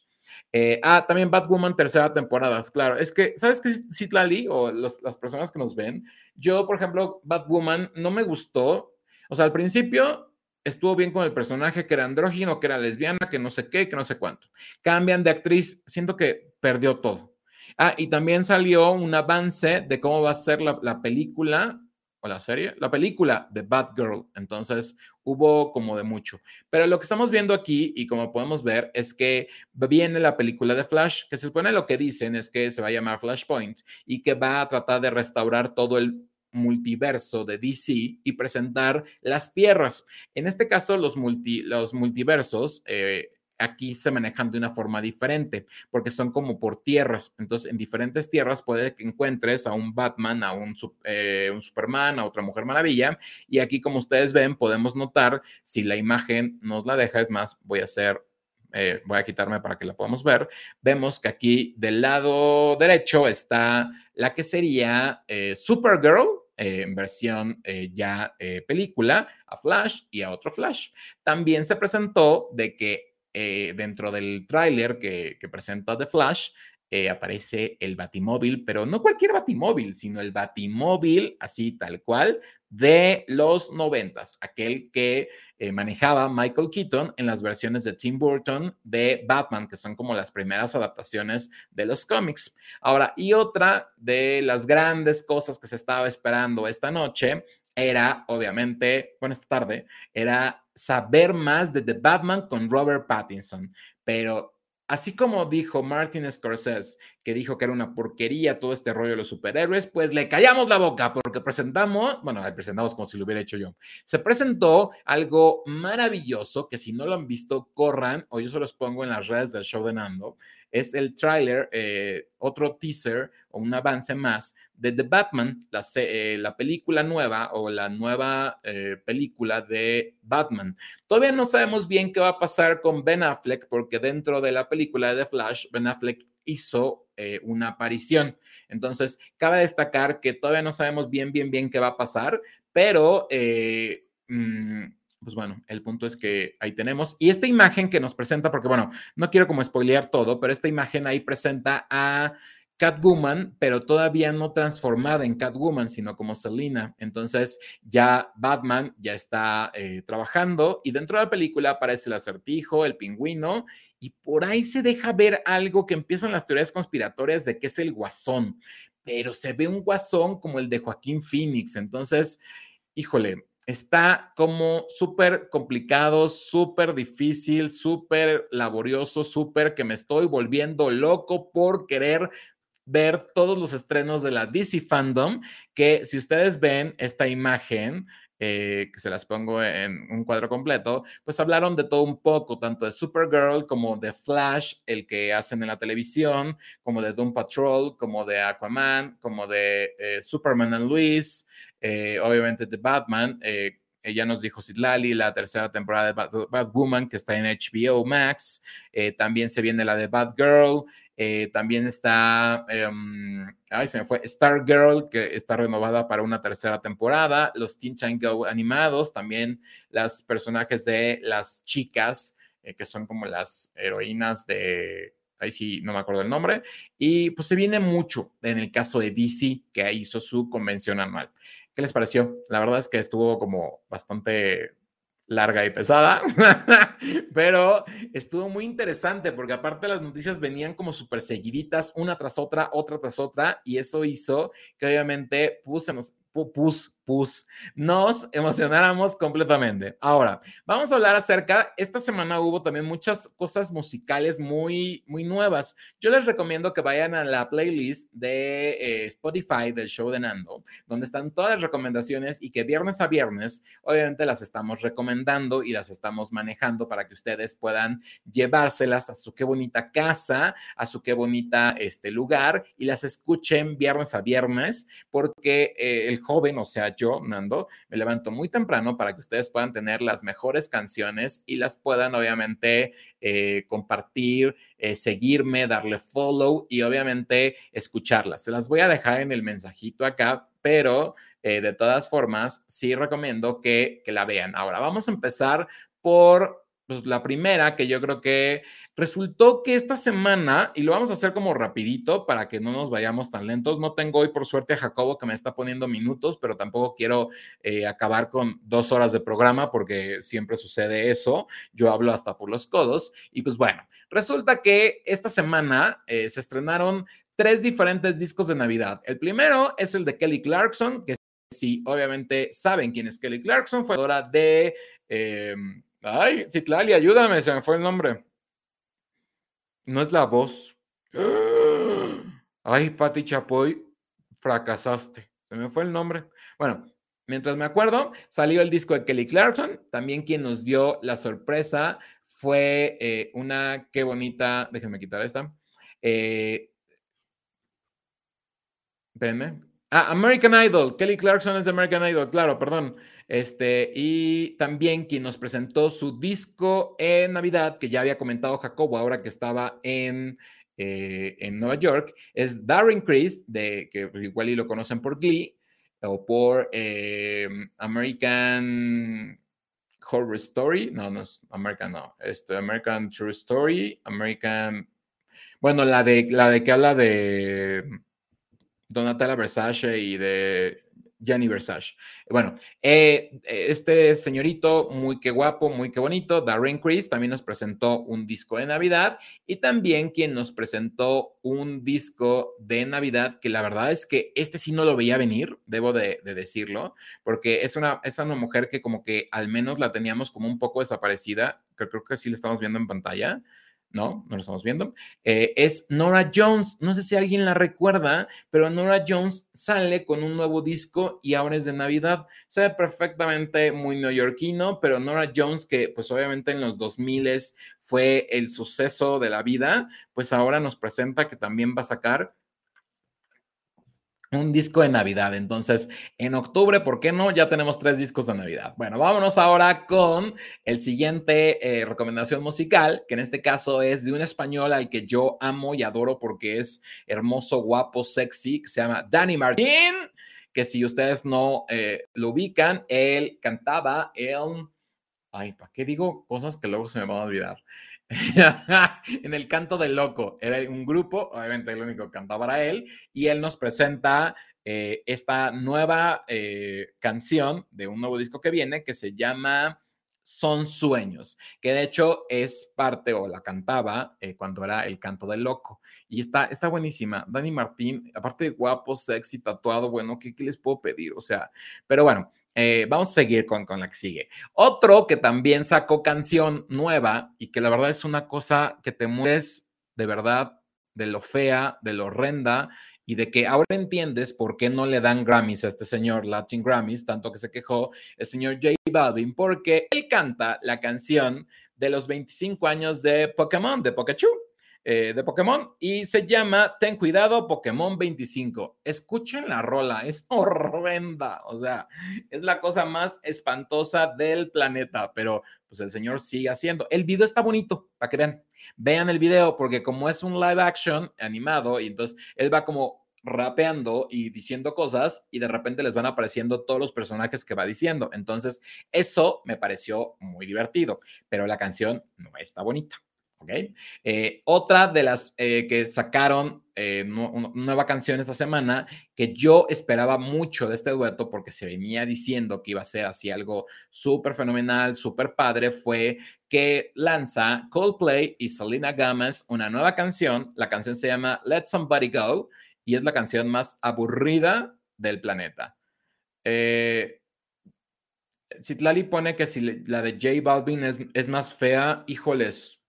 Eh, ah, también Batwoman tercera temporada, claro. Es que, ¿sabes qué, Citlali o las personas que nos ven? Yo, por ejemplo, Batwoman no me gustó. O sea, al principio estuvo bien con el personaje que era andrógino, que era lesbiana, que no sé qué, que no sé cuánto. Cambian de actriz, siento que perdió todo. Ah, y también salió un avance de cómo va a ser la, la película o la serie, la película de Batgirl. Entonces hubo como de mucho. Pero lo que estamos viendo aquí y como podemos ver es que viene la película de Flash, que se supone lo que dicen es que se va a llamar Flashpoint y que va a tratar de restaurar todo el multiverso de DC y presentar las tierras. En este caso, los, multi, los multiversos eh, aquí se manejan de una forma diferente, porque son como por tierras. Entonces, en diferentes tierras puede que encuentres a un Batman, a un, eh, un, Superman, a otra Mujer Maravilla. Y aquí, como ustedes ven, podemos notar, si la imagen nos la deja, es más, voy a hacer, eh, voy a quitarme para que la podamos ver. Vemos que aquí del lado derecho está la que sería Supergirl, en versión ya película, a Flash y a otro Flash. También se presentó de que eh, dentro del tráiler que, presenta The Flash, eh, aparece el Batimóvil, pero no cualquier Batimóvil, sino el Batimóvil, así tal cual, de los noventas, aquel que eh, manejaba Michael Keaton en las versiones de Tim Burton de Batman, que son como las primeras adaptaciones de los cómics. Ahora, y otra de las grandes cosas que se estaba esperando esta noche era, obviamente, bueno, esta tarde, era saber más de The Batman con Robert Pattinson. Pero así como dijo Martin Scorsese, que dijo que era una porquería todo este rollo de los superhéroes, pues le callamos la boca porque presentamos, bueno, presentamos como si lo hubiera hecho yo. Se presentó algo maravilloso que si no lo han visto, corran o yo se los pongo en las redes del show de Nando. Es el tráiler, eh, otro teaser o un avance más de The Batman, la, eh, la película nueva o la nueva eh, película de Batman. Todavía no sabemos bien qué va a pasar con Ben Affleck porque dentro de la película de The Flash, Ben Affleck hizo una aparición. Entonces, cabe destacar que todavía no sabemos bien, bien, bien qué va a pasar, pero... Mm, pues bueno, el punto es que ahí tenemos. Y esta imagen que nos presenta, porque bueno, no quiero como spoilear todo, pero esta imagen ahí presenta a Catwoman, pero todavía no transformada en Catwoman, sino como Selina. Entonces ya Batman ya está eh, trabajando y dentro de la película aparece el acertijo, el pingüino y por ahí se deja ver algo que empiezan las teorías conspiratorias de que es el guasón, pero se ve un guasón como el de Joaquín Phoenix. Entonces, híjole, está como súper complicado, súper difícil, súper laborioso, súper que me estoy volviendo loco por querer ver todos los estrenos de la DC Fandom, que si ustedes ven esta imagen, eh, que se las pongo en un cuadro completo, pues hablaron de todo un poco, tanto de Supergirl como de Flash, el que hacen en la televisión, como de Doom Patrol, como de Aquaman, como de eh, Superman and Luis, eh, obviamente de Batman. ella nos dijo Sidlali, la tercera temporada de Batwoman, que está en HBO Max. también se viene la de Batgirl. Eh, también está, em, ay, se me fue, Stargirl, que está renovada para una tercera temporada. Los Teen Time Go animados, también las personajes de las chicas, eh, que son como las heroínas de, ahí sí, no me acuerdo el nombre. Y pues se viene mucho en el caso de DC, que hizo su convención anual. ¿Qué les pareció? La verdad es que estuvo como bastante larga y pesada, [LAUGHS] pero estuvo muy interesante porque aparte las noticias venían como súper seguiditas, una tras otra, otra tras otra, y eso hizo que obviamente puse, pus, pus, nos emocionáramos completamente. Ahora, vamos a hablar acerca, esta semana hubo también muchas cosas musicales muy, muy nuevas. Yo les recomiendo que vayan a la playlist de eh, Spotify del show de Nando, donde están todas las recomendaciones y que viernes a viernes, obviamente las estamos recomendando y las estamos manejando para que ustedes puedan llevárselas a su qué bonita casa, a su qué bonita este lugar y las escuchen viernes a viernes, porque eh, el joven, o sea, yo, Nando, me levanto muy temprano para que ustedes puedan tener las mejores canciones y las puedan obviamente eh, compartir, eh, seguirme, darle follow y obviamente escucharlas. Se las voy a dejar en el mensajito acá, pero eh, de todas formas, sí recomiendo que, que la vean. Ahora, vamos a empezar por pues, la primera, que yo creo que resultó que esta semana, y lo vamos a hacer como rapidito para que no nos vayamos tan lentos, no tengo hoy por suerte a Jacobo que me está poniendo minutos, pero tampoco quiero eh, acabar con dos horas de programa porque siempre sucede eso, yo hablo hasta por los codos, y pues bueno, resulta que esta semana eh, se estrenaron tres diferentes discos de Navidad. El primero es el de Kelly Clarkson, que si obviamente saben quién es Kelly Clarkson, fue de... Em, Ay, Citlali, ayúdame, se me fue el nombre. No es la voz. Ay, Pati Chapoy, fracasaste. Se me fue el nombre. Bueno, mientras me acuerdo, salió el disco de Kelly Clarkson. También quien nos dio la sorpresa fue eh, una, qué bonita, déjenme quitar esta. Eh, espérenme. Ah, American Idol. Kelly Clarkson es American Idol, claro, perdón. Este, y también quien nos presentó su disco en Navidad, que ya había comentado Jacobo ahora que estaba en, eh, en Nueva York, es Darren Criss, de, que igual y lo conocen por Glee o por eh, American Horror Story. No, no es American, no. Este, American True Story, American. Bueno, la de, la de que habla de Donatella Versace y de Gianni Versace. Bueno, eh, este señorito, muy que guapo, muy que bonito, Darren Criss, también nos presentó un disco de Navidad y también quien nos presentó un disco de Navidad que la verdad es que este sí no lo veía venir, debo de, decirlo, porque es una, es una mujer que como que al menos la teníamos como un poco desaparecida, que creo que sí la estamos viendo en pantalla. No, no lo estamos viendo, eh, es Nora Jones. No sé si alguien la recuerda, pero Nora Jones sale con un nuevo disco y ahora es de Navidad. Se ve perfectamente muy neoyorquino, pero Nora Jones, que pues obviamente en los 2000 fue el suceso de la vida, pues ahora nos presenta que también va a sacar un disco de Navidad. Entonces, en octubre, ¿por qué no? Ya tenemos tres discos de Navidad. Bueno, vámonos ahora con el siguiente eh, recomendación musical, que en este caso es de un español al que yo amo y adoro porque es hermoso, guapo, sexy, que se llama Danny Martín, que si ustedes no eh, lo ubican, él cantaba en... Ay, ¿para qué digo cosas que luego se me van a olvidar? [LAUGHS] en el canto del loco. Era un grupo, obviamente el único que cantaba para él, y él nos presenta eh, esta nueva eh, canción de un nuevo disco que viene que se llama Son Sueños, que de hecho es parte o la cantaba eh, cuando era el canto del loco. Y está, está buenísima. Dani Martín, aparte de guapo, sexy, tatuado, bueno, ¿qué, qué les puedo pedir? O sea, pero bueno, eh, vamos a seguir con, con la que sigue. Otro que también sacó canción nueva y que la verdad es una cosa que te mueres de verdad de lo fea, de lo horrenda y de que ahora entiendes por qué no le dan Grammys a este señor, Latin Grammys, tanto que se quejó el señor J Balvin, porque él canta la canción de los 25 años de Pokémon, de Pikachu. Eh, de Pokémon y se llama Ten Cuidado Pokémon 25. Escuchen la rola, es [LAUGHS] horrenda, o sea, es la cosa más espantosa del planeta, pero pues el señor sigue haciendo. El video está bonito, para que vean. Vean el video porque como es un live action animado y entonces él va como rapeando y diciendo cosas y de repente les van apareciendo todos los personajes que va diciendo. Entonces, eso me pareció muy divertido, pero la canción no está bonita. ¿Ok? Eh, otra de las eh, que sacaron eh, nueva canción esta semana que yo esperaba mucho de este dueto porque se venía diciendo que iba a ser así algo súper fenomenal, súper padre, fue que lanza Coldplay y Selena Gomez una nueva canción. La canción se llama Let Somebody Go y es la canción más aburrida del planeta. Eh, Citlali pone que si la de J Balvin es, es más fea, híjoles,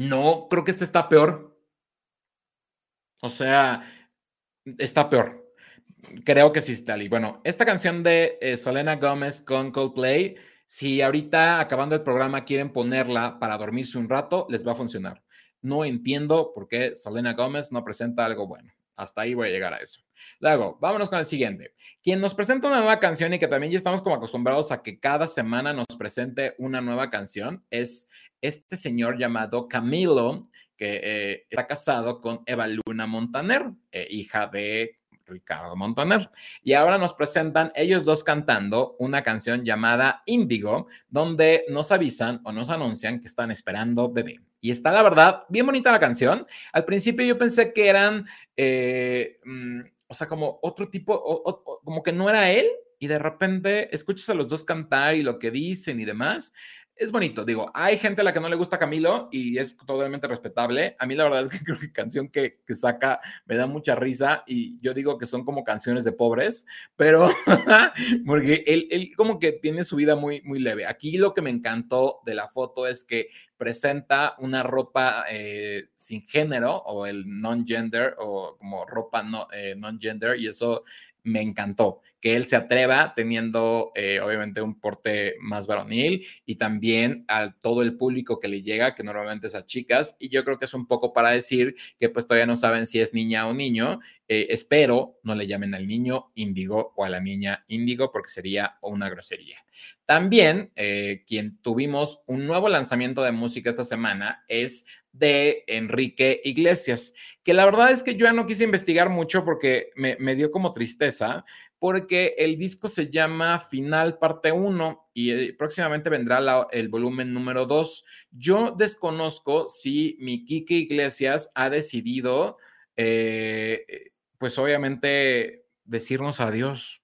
no, creo que este está peor. O sea, está peor. Creo que sí. Y bueno, esta canción de eh, Selena Gomez con Coldplay, si ahorita acabando el programa quieren ponerla para dormirse un rato, les va a funcionar. No entiendo por qué Selena Gomez no presenta algo bueno. Hasta ahí voy a llegar a eso. Luego, vámonos con el siguiente. Quien nos presenta una nueva canción y que también ya estamos como acostumbrados a que cada semana nos presente una nueva canción es este señor llamado Camilo, que eh, está casado con Eva Luna Montaner, eh, hija de Ricardo Montaner. Y ahora nos presentan ellos dos cantando una canción llamada Índigo, donde nos avisan o nos anuncian que están esperando bebé. Y está, la verdad, bien bonita la canción. Al principio yo pensé que eran, eh, mm, o sea, como otro tipo, como que no era él, y de repente escuchas a los dos cantar y lo que dicen y demás, es bonito. Digo, hay gente a la que no le gusta Camilo y es totalmente respetable. A mí la verdad es que [LAUGHS] creo que canción que, que saca me da mucha risa y yo digo que son como canciones de pobres, pero [LAUGHS] porque él, él, como que tiene su vida muy, muy leve. Aquí lo que me encantó de la foto es que presenta una ropa eh, sin género o el non-gender o como ropa no, eh, non-gender y eso me encantó que él se atreva teniendo eh, obviamente un porte más varonil y también a todo el público que le llega, que normalmente es a chicas. Y yo creo que es un poco para decir que pues todavía no saben si es niña o niño. Eh, espero no le llamen al niño índigo o a la niña índigo porque sería una grosería. También eh, quien tuvimos un nuevo lanzamiento de música esta semana es de Enrique Iglesias, que la verdad es que yo ya no quise investigar mucho porque me, dio como tristeza, porque el disco se llama Final Parte 1 y eh, próximamente vendrá el volumen número 2. Yo desconozco si mi Kike Iglesias ha decidido, eh, pues obviamente, decirnos adiós.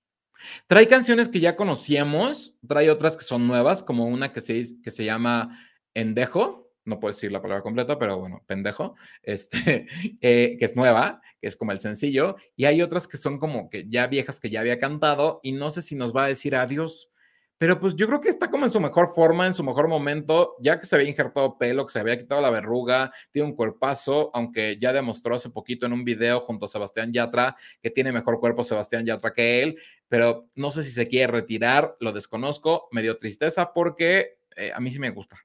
Trae canciones que ya conocíamos, trae otras que son nuevas, como una que se, que se llama Endejo, no puedo decir la palabra completa, pero bueno, pendejo, [LAUGHS] este, eh, que es nueva, que es como el sencillo, y hay otras que son como que ya viejas que ya había cantado y no sé si nos va a decir adiós, pero pues yo creo que está como en su mejor forma, en su mejor momento, ya que se había injertado pelo, que se había quitado la verruga, tiene un cuerpazo, aunque ya demostró hace poquito en un video junto a Sebastián Yatra que tiene mejor cuerpo Sebastián Yatra que él, pero no sé si se quiere retirar, lo desconozco, me dio tristeza porque eh, a mí sí me gusta.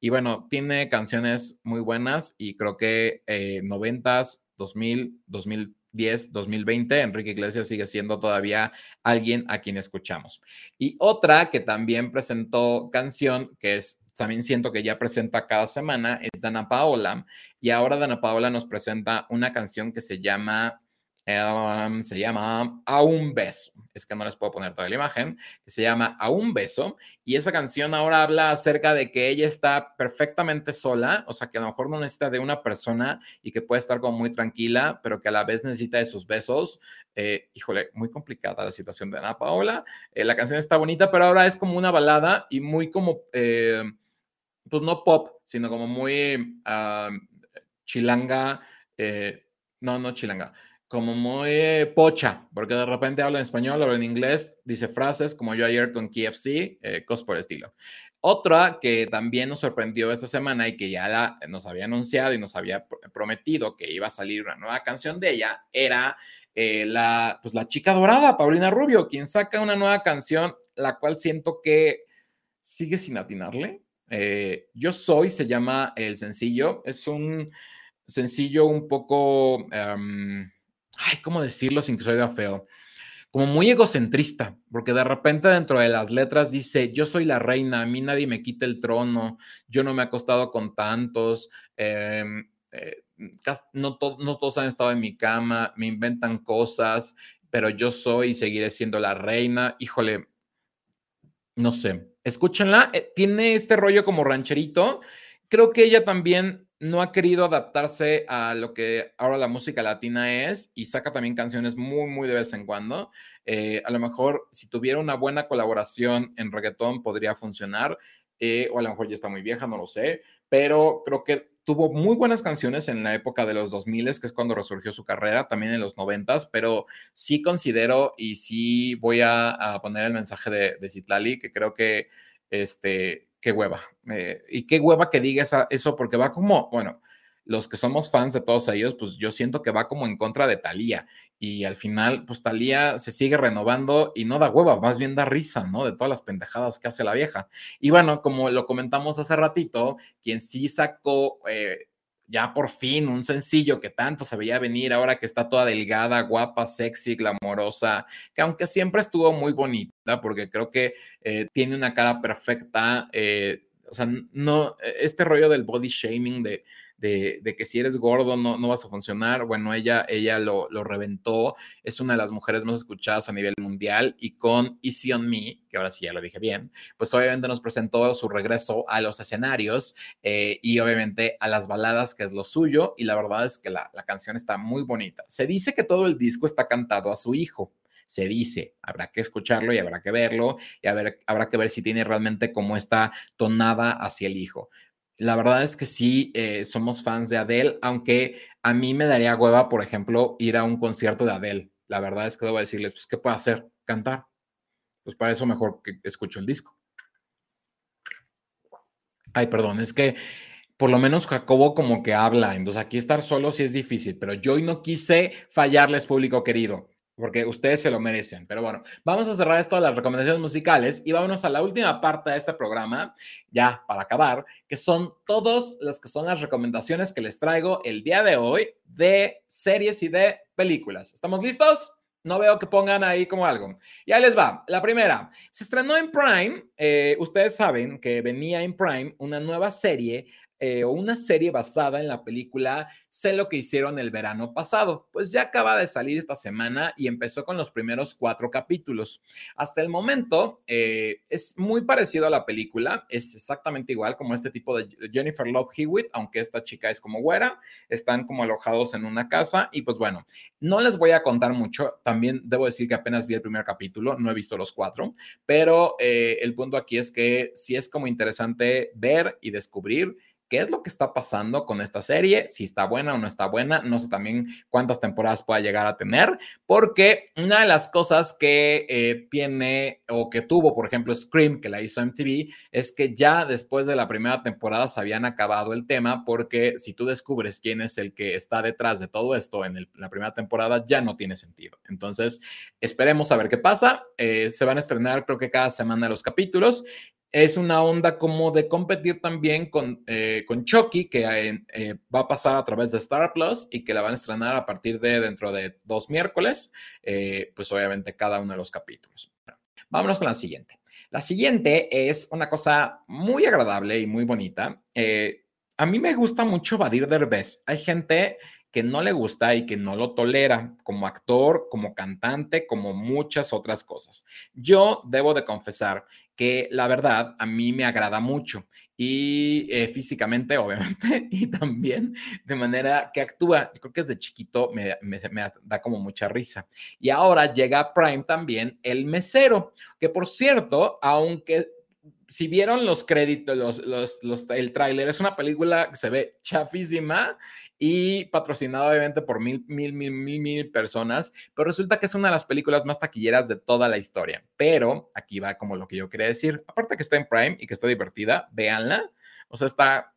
Y bueno, tiene canciones muy buenas y creo que eh, 90s, 2000, 2000 10, 2020, Enrique Iglesias sigue siendo todavía alguien a quien escuchamos. Y otra que también presentó canción, que es también siento que ya presenta cada semana, es Dana Paola. Y ahora Dana Paola nos presenta una canción que se llama se llama A un beso. Es que no les puedo poner toda la imagen, que se llama A un beso. Y esa canción ahora habla acerca de que ella está perfectamente sola, o sea, que a lo mejor no necesita de una persona y que puede estar como muy tranquila, pero que a la vez necesita de sus besos. Eh, híjole, muy complicada la situación de Ana Paola. Eh, la canción está bonita, pero ahora es como una balada y muy como, eh, pues no pop, sino como muy ah, chilanga. no, no chilanga como muy pocha, porque de repente habla en español, habla en inglés, dice frases como yo ayer con KFC, eh, cosas por el estilo. Otra que también nos sorprendió esta semana y que ya la, nos había anunciado y nos había prometido que iba a salir una nueva canción de ella era eh, la, pues la chica dorada, Paulina Rubio, quien saca una nueva canción, la cual siento que sigue sin atinarle. Eh, yo soy, se llama el sencillo, es un sencillo un poco... Em, ay, ¿cómo decirlo sin que se oiga feo? Como muy egocentrista, porque de repente dentro de las letras dice, yo soy la reina, a mí nadie me quita el trono, yo no me he acostado con tantos, em, eh, no, no todos han estado en mi cama, me inventan cosas, pero yo soy y seguiré siendo la reina. Híjole, no sé, escúchenla, eh, tiene este rollo como rancherito. Creo que ella también no ha querido adaptarse a lo que ahora la música latina es y saca también canciones muy, muy de vez en cuando. Eh, a lo mejor si tuviera una buena colaboración en reggaetón podría funcionar, eh, o a lo mejor ya está muy vieja, no lo sé, pero creo que tuvo muy buenas canciones en la época de los 2000, que es cuando resurgió su carrera, también en los 90, pero sí considero y sí voy a, poner el mensaje de, de Citlali, que creo que este, qué hueva. Eh, y qué hueva que diga eso, porque va como, bueno, los que somos fans de todos ellos, pues yo siento que va como en contra de Talía. Y al final, pues Talía se sigue renovando y no da hueva, más bien da risa, ¿no? De todas las pendejadas que hace la vieja. Y bueno, como lo comentamos hace ratito, quien sí sacó eh, ya por fin un sencillo que tanto se veía venir ahora que está toda delgada, guapa, sexy, glamorosa, que aunque siempre estuvo muy bonita, porque creo que eh, tiene una cara perfecta, eh, o sea, no, este rollo del body shaming de de, que si eres gordo no, no vas a funcionar. Bueno, ella, ella lo, lo, reventó, es una de las mujeres más escuchadas a nivel mundial y con Easy on Me, que ahora sí ya lo dije bien, pues obviamente nos presentó su regreso a los escenarios eh, y obviamente a las baladas, que es lo suyo, y la verdad es que la, la canción está muy bonita. Se dice que todo el disco está cantado a su hijo se dice. Habrá que escucharlo y habrá que verlo y habrá que ver si tiene realmente como esta tonada hacia el hijo. La verdad es que sí, eh, somos fans de Adele, aunque a mí me daría hueva, por ejemplo, ir a un concierto de Adele. La verdad es que debo decirle, pues, ¿qué puedo hacer? Cantar. Pues para eso mejor que escucho el disco. Ay, perdón, es que por lo menos Jacobo como que habla, entonces aquí estar solo sí es difícil, pero yo no quise fallarles, público querido porque ustedes se lo merecen. Pero bueno, vamos a cerrar esto de las recomendaciones musicales y vámonos a la última parte de este programa, ya para acabar, que son todas las que son las recomendaciones que les traigo el día de hoy de series y de películas. ¿Estamos listos? No veo que pongan ahí como algo. Y ahí les va. La primera, se estrenó en Prime. Eh, ustedes saben que venía en Prime una nueva serie eh, una serie basada en la película Sé lo que hicieron el verano pasado. Pues ya acaba de salir esta semana y empezó con los primeros cuatro capítulos. Hasta el momento eh, es muy parecido a la película, es exactamente igual como este tipo de Jennifer Love Hewitt, aunque esta chica es como güera, están como alojados en una casa y pues bueno, no les voy a contar mucho, también debo decir que apenas vi el primer capítulo, no he visto los cuatro, pero eh, el punto aquí es que sí es como interesante ver y descubrir qué es lo que está pasando con esta serie, si está buena o no está buena, no sé también cuántas temporadas pueda llegar a tener, porque una de las cosas que eh, tiene o que tuvo, por ejemplo, Scream, que la hizo MTV, es que ya después de la primera temporada se habían acabado el tema, porque si tú descubres quién es el que está detrás de todo esto en la primera temporada, ya no tiene sentido. Entonces, esperemos a ver qué pasa. Eh, se van a estrenar creo que cada semana los capítulos es una onda como de competir también con, eh, con Chucky, que eh, va a pasar a través de Star Plus y que la van a estrenar a partir de dentro de dos miércoles, eh, pues obviamente cada uno de los capítulos. Vámonos con la siguiente. La siguiente es una cosa muy agradable y muy bonita. a mí me gusta mucho Badir Derbez. Hay gente que no le gusta y que no lo tolera como actor, como cantante, como muchas otras cosas. Yo debo de confesar que la verdad a mí me agrada mucho y eh, físicamente, [LAUGHS] obviamente, y también de manera que actúa. Yo creo que desde chiquito me, da como mucha risa. Y ahora llega a Prime también el mesero, que por cierto, aunque si vieron los créditos, los, los, el tráiler, es una película que se ve chafísima y patrocinada obviamente por mil, mil, mil, mil, mil personas, pero resulta que es una de las películas más taquilleras de toda la historia. Pero aquí va como lo que yo quería decir. Aparte que está en Prime y que está divertida, véanla. O sea, está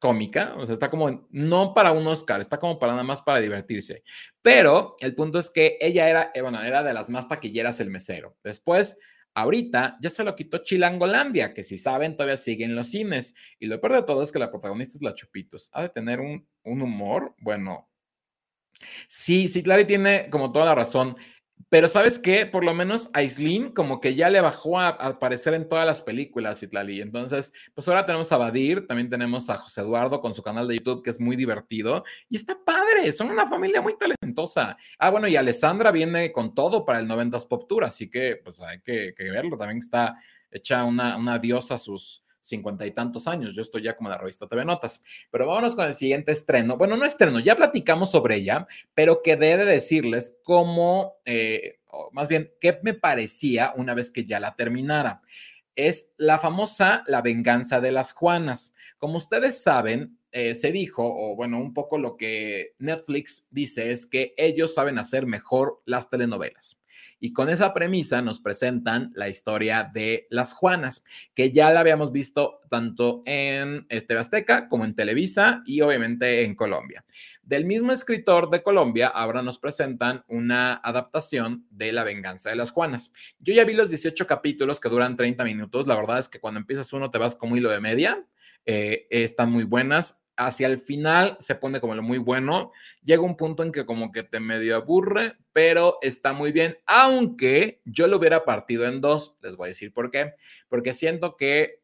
cómica, o sea, está como no para un Oscar, está como para nada más para divertirse. Pero el punto es que ella era, eh, bueno, era de las más taquilleras el mesero. Después Ahorita ya se lo quitó Chilangolandia, que si saben todavía sigue en los cines. Y lo peor de todo es que la protagonista es la Chupitos. Ha de tener un, un humor, bueno. Sí, sí, Clary tiene como toda la razón. Pero ¿sabes qué? Por lo menos Aislinn como que ya le bajó a, aparecer en todas las películas, Itlali. Entonces, pues ahora tenemos a Badir, también tenemos a José Eduardo con su canal de YouTube, que es muy divertido. Y está padre, son una familia muy talentosa. Ah, bueno, y Alessandra viene con todo para el 90s Pop Tour, así que pues hay que, verlo. También está hecha una, una diosa sus cincuenta y tantos años. Yo estoy ya como la revista TV Notas. Pero vámonos con el siguiente estreno. Bueno, no estreno, ya platicamos sobre ella, pero quedé de decirles cómo, eh, más bien, qué me parecía una vez que ya la terminara. Es la famosa La venganza de las Juanas. Como ustedes saben, eh, se dijo, o bueno, un poco lo que Netflix dice es que ellos saben hacer mejor las telenovelas. Y con esa premisa nos presentan la historia de las Juanas, que ya la habíamos visto tanto en eh, TV Azteca como en Televisa y obviamente en Colombia. Del mismo escritor de Colombia, ahora nos presentan una adaptación de La venganza de las Juanas. Yo ya vi los 18 capítulos que duran 30 minutos. La verdad es que cuando empiezas uno te vas como hilo de media. Eh, están muy buenas hacia el final se pone como lo muy bueno. Llega un punto en que como que te medio aburre, pero está muy bien. Aunque yo lo hubiera partido en dos, les voy a decir por qué. Porque siento que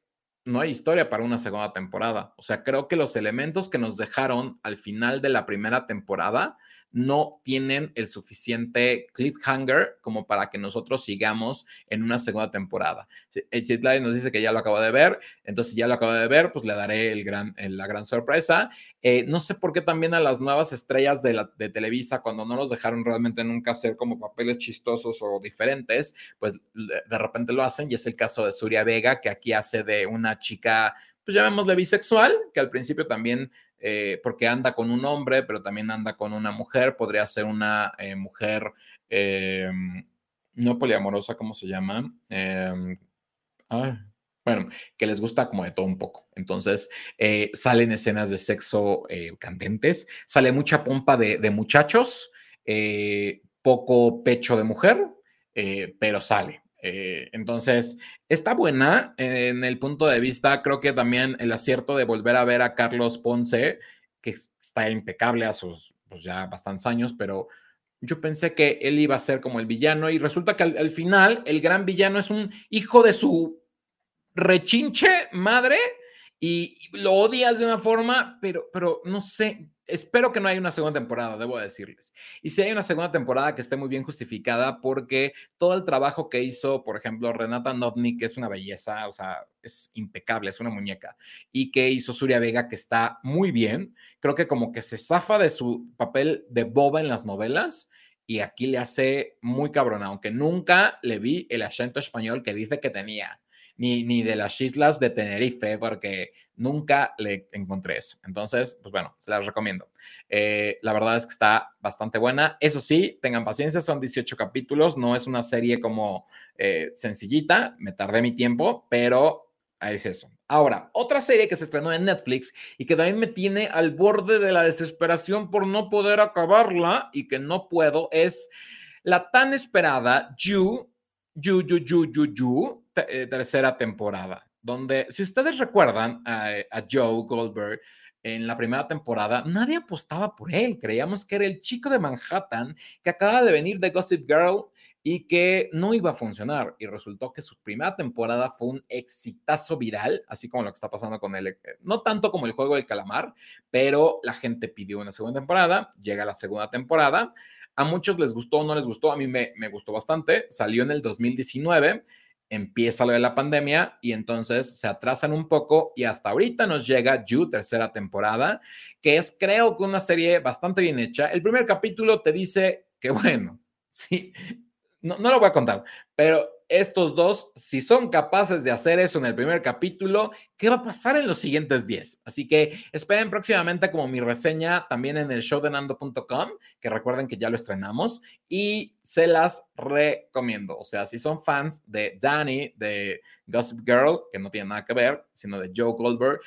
no hay historia para una segunda temporada. O sea, creo que los elementos que nos dejaron al final de la primera temporada no tienen el suficiente cliffhanger como para que nosotros sigamos en una segunda temporada. Chitlay nos dice que ya lo acaba de ver, entonces ya lo acaba de ver, pues le daré el gran, la gran sorpresa. Eh, no sé por qué también a las nuevas estrellas de, la, de Televisa, cuando no los dejaron realmente nunca hacer como papeles chistosos o diferentes, pues de repente lo hacen y es el caso de Suria Vega, que aquí hace de una chica pues llamémosle bisexual, que al principio también eh, porque anda con un hombre, pero también anda con una mujer, podría ser una eh, mujer eh, no poliamorosa, ¿cómo se llama? Bueno, que les gusta como de todo un poco. Entonces, salen escenas de sexo candentes, sale mucha pompa de, muchachos, poco pecho de mujer, pero sale. entonces, está buena en el punto de vista, creo que también el acierto de volver a ver a Carlos Ponce, que está impecable a sus pues, ya bastantes años, pero yo pensé que él iba a ser como el villano y resulta que al, final el gran villano es un hijo de su rechinche madre y lo odias de una forma, pero, pero no sé, espero que no haya una segunda temporada, debo decirles. Y si hay una segunda temporada que esté muy bien justificada, porque todo el trabajo que hizo, por ejemplo, Renata Novnik, que es una belleza, o sea, es impecable, es una muñeca, y que hizo Surya Vega, que está muy bien, creo que como que se zafa de su papel de boba en las novelas. Y aquí le hace muy cabrón, aunque nunca le vi el acento español que dice que tenía. Ni, ni de las islas de Tenerife, porque nunca le encontré eso. Entonces, pues bueno, se las recomiendo. Eh, la verdad es que está bastante buena. Eso sí, tengan paciencia, son 18 capítulos, no es una serie como eh, sencillita, me tardé mi tiempo, pero es eso. Ahora, otra serie que se estrenó en Netflix y que también me tiene al borde de la desesperación por no poder acabarla y que no puedo es la tan esperada You, You, You, You, You, You, eh, tercera temporada, donde si ustedes recuerdan a, a Joe Goldberg, en la primera temporada, nadie apostaba por él. Creíamos que era el chico de Manhattan que acaba de venir de Gossip Girl y que no iba a funcionar. Y resultó que su primera temporada fue un exitazo viral, así como lo que está pasando con él. Eh, no tanto como el juego del calamar, pero la gente pidió una segunda temporada, llega la segunda temporada. A muchos les gustó o no les gustó, a mí me gustó bastante. Salió en el 2019 empieza lo de la pandemia y entonces se atrasan un poco y hasta ahorita nos llega You, tercera temporada, que es creo que una serie bastante bien hecha. El primer capítulo te dice que [LAUGHS] bueno, sí, no, no lo voy a contar, pero estos dos, si son capaces de hacer eso en el primer capítulo, ¿qué va a pasar en los siguientes 10? Así que esperen próximamente como mi reseña también en el showdenando.com, que recuerden que ya lo estrenamos y se las recomiendo. O sea, si son fans de Danny, de Gossip Girl, que no tiene nada que ver, sino de Joe Goldberg,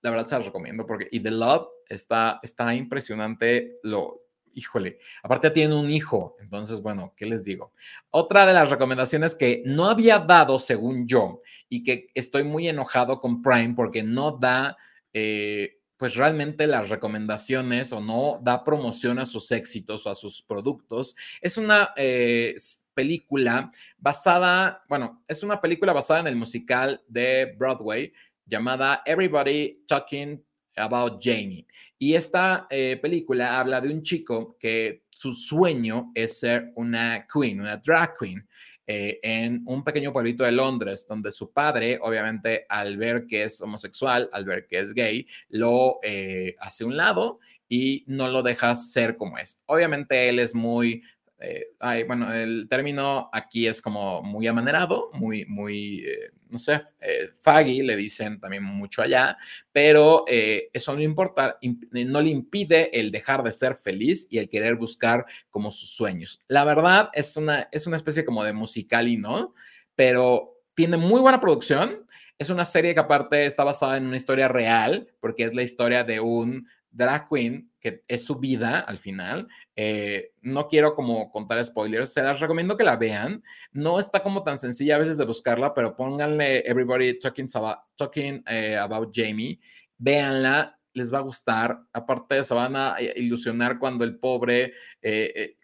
la verdad se las recomiendo porque y The Love está, está impresionante lo, híjole, aparte tiene un hijo, entonces, bueno, ¿qué les digo? Otra de las recomendaciones que no había dado, según yo, y que estoy muy enojado con Prime porque no da, eh, pues realmente las recomendaciones o no da promoción a sus éxitos o a sus productos, es una eh, película basada, bueno, es una película basada en el musical de Broadway llamada Everybody Talking About Jamie. Y esta eh, película habla de un chico que su sueño es ser una queen, una drag queen. Eh, en un pequeño pueblito de Londres, donde su padre, obviamente, al ver que es homosexual, al ver que es gay, lo eh, hace a un lado y no lo deja ser como es. Obviamente él es muy eh, bueno, el término aquí es como muy amanerado, muy, muy, eh, no sé, eh, faggy, le dicen también mucho allá, pero eso no importa, no le impide el dejar de ser feliz y el querer buscar como sus sueños. La verdad es una, es una especie como de musical y no, pero tiene muy buena producción. Es una serie que aparte está basada en una historia real, porque es la historia de un drag queen, que es su vida al final. Eh, no quiero como contar spoilers, se las recomiendo que la vean. No está como tan sencilla a veces de buscarla, pero pónganle Everybody Talking About, talking, eh, about Jamie, véanla, les va a gustar. Aparte, se van a ilusionar cuando el pobre, eh,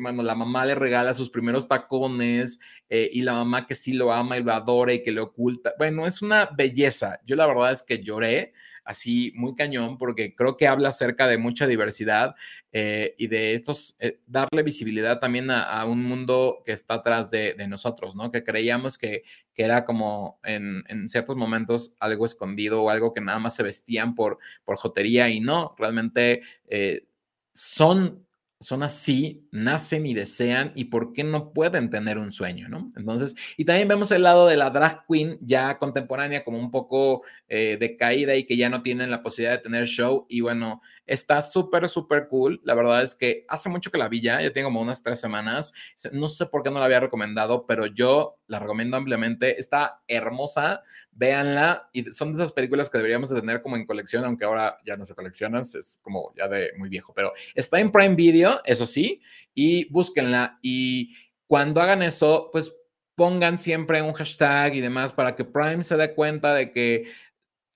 bueno, la mamá le regala sus primeros tacones y la mamá que sí lo ama y lo adora y que le oculta. Bueno, es una belleza. Yo la verdad es que lloré así muy cañón, porque creo que habla acerca de mucha diversidad eh, y de estos, eh, darle visibilidad también a, un mundo que está atrás de, nosotros, ¿no? Que creíamos que, que era como en, en, ciertos momentos algo escondido o algo que nada más se vestían por, por jotería y no, realmente eh, son son así, nacen y desean y por qué no pueden tener un sueño, ¿no? Entonces, y también vemos el lado de la drag queen ya contemporánea como un poco eh, decaída y que ya no tienen la posibilidad de tener show y bueno, está súper, súper cool. La verdad es que hace mucho que la vi ya, ya tengo como unas tres semanas, no sé por qué no la había recomendado, pero yo la recomiendo ampliamente, está hermosa, véanla y son de esas películas que deberíamos de tener como en colección, aunque ahora ya no se coleccionan, es como ya de muy viejo, pero está en Prime Video, eso sí, y búsquenla y cuando hagan eso, pues pongan siempre un hashtag y demás para que Prime se dé cuenta de que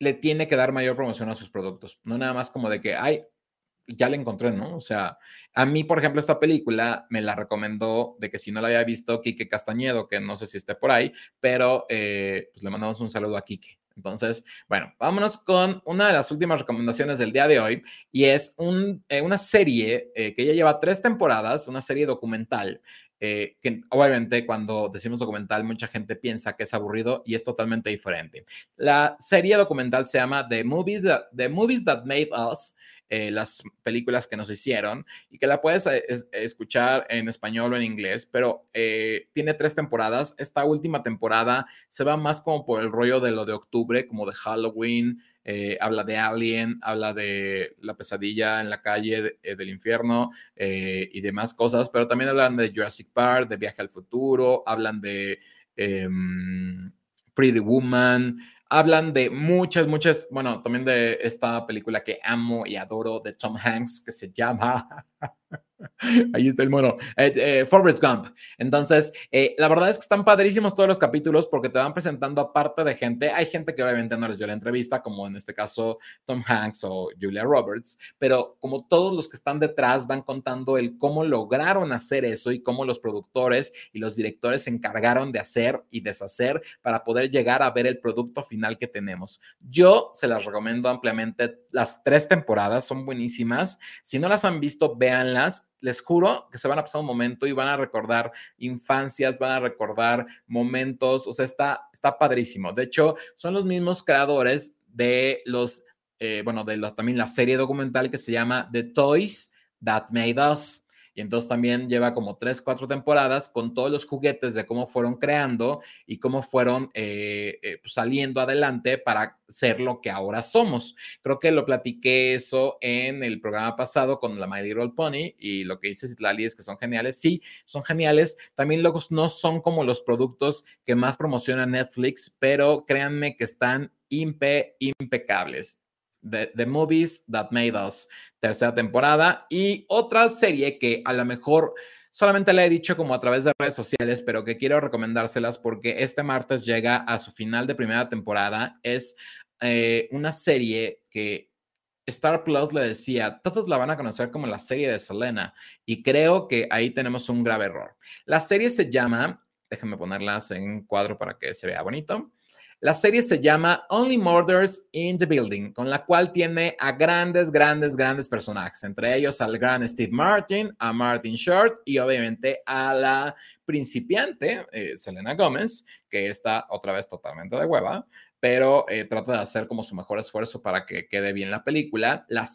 le tiene que dar mayor promoción a sus productos, no nada más como de que, ay, ya la encontré, ¿no? O sea, a mí, por ejemplo, esta película me la recomendó de que si no la había visto, Quique Castañedo, que no sé si esté por ahí, pero eh, pues le mandamos un saludo a Quique. Entonces, bueno, vámonos con una de las últimas recomendaciones del día de hoy y es eh, una serie eh, que ya lleva tres temporadas, una serie documental que obviamente cuando decimos documental mucha gente piensa que es aburrido y es totalmente diferente. La serie documental se llama The Movies That, The Movies That Made Us eh, las películas que nos hicieron y que la puedes eh, escuchar en español o en inglés, pero tiene tres temporadas. Esta última temporada se va más como por el rollo de lo de octubre, como de Halloween, eh, habla de Alien, habla de la pesadilla en la calle eh, del infierno eh, y demás cosas, pero también hablan de Jurassic Park, de Viaje al Futuro, hablan de em, Pretty Woman, hablan de muchas, muchas, bueno, también de esta película que amo y adoro de Tom Hanks que se llama [LAUGHS] [LAUGHS] Ahí está el mono. Eh, eh, Forrest Gump. Entonces, eh, la verdad es que están padrísimos todos los capítulos porque te van presentando aparte de gente. Hay gente que obviamente no les dio la entrevista, como en este caso Tom Hanks o Julia Roberts, pero como todos los que están detrás van contando el cómo lograron hacer eso y cómo los productores y los directores se encargaron de hacer y deshacer para poder llegar a ver el producto final que tenemos. Yo se las recomiendo ampliamente. Las tres temporadas son buenísimas. Si no las han visto, véanlas les juro que se van a pasar un momento y van a recordar infancias, van a recordar momentos, o sea, está, está padrísimo. De hecho, son los mismos creadores de los, eh, bueno, de también la serie documental que se llama The Toys That Made Us. Y entonces también lleva como tres, cuatro temporadas con todos los juguetes de cómo fueron creando y cómo fueron eh, eh, pues, saliendo adelante para ser lo que ahora somos. Creo que lo platiqué eso en el programa pasado con la My Little Pony y lo que dice Citlali es que son geniales. Sí, son geniales. También luego no son como los productos que más promociona Netflix, pero créanme que están impe, impecables. The, Movies That Made Us, tercera temporada, y otra serie que a lo mejor solamente le he dicho como a través de redes sociales, pero que quiero recomendárselas porque este martes llega a su final de primera temporada. Es eh, una serie que Star Plus le decía, todos la van a conocer como la serie de Selena, y creo que ahí tenemos un grave error. La serie se llama, déjenme ponerlas en cuadro para que se vea bonito. La serie se llama Only Murders in the Building, con la cual tiene a grandes, grandes, grandes personajes, entre ellos al gran Steve Martin, a Martin Short y obviamente a la principiante eh, Selena Gomez, que está otra vez totalmente de hueva, pero eh, trata de hacer como su mejor esfuerzo para que quede bien la película, la,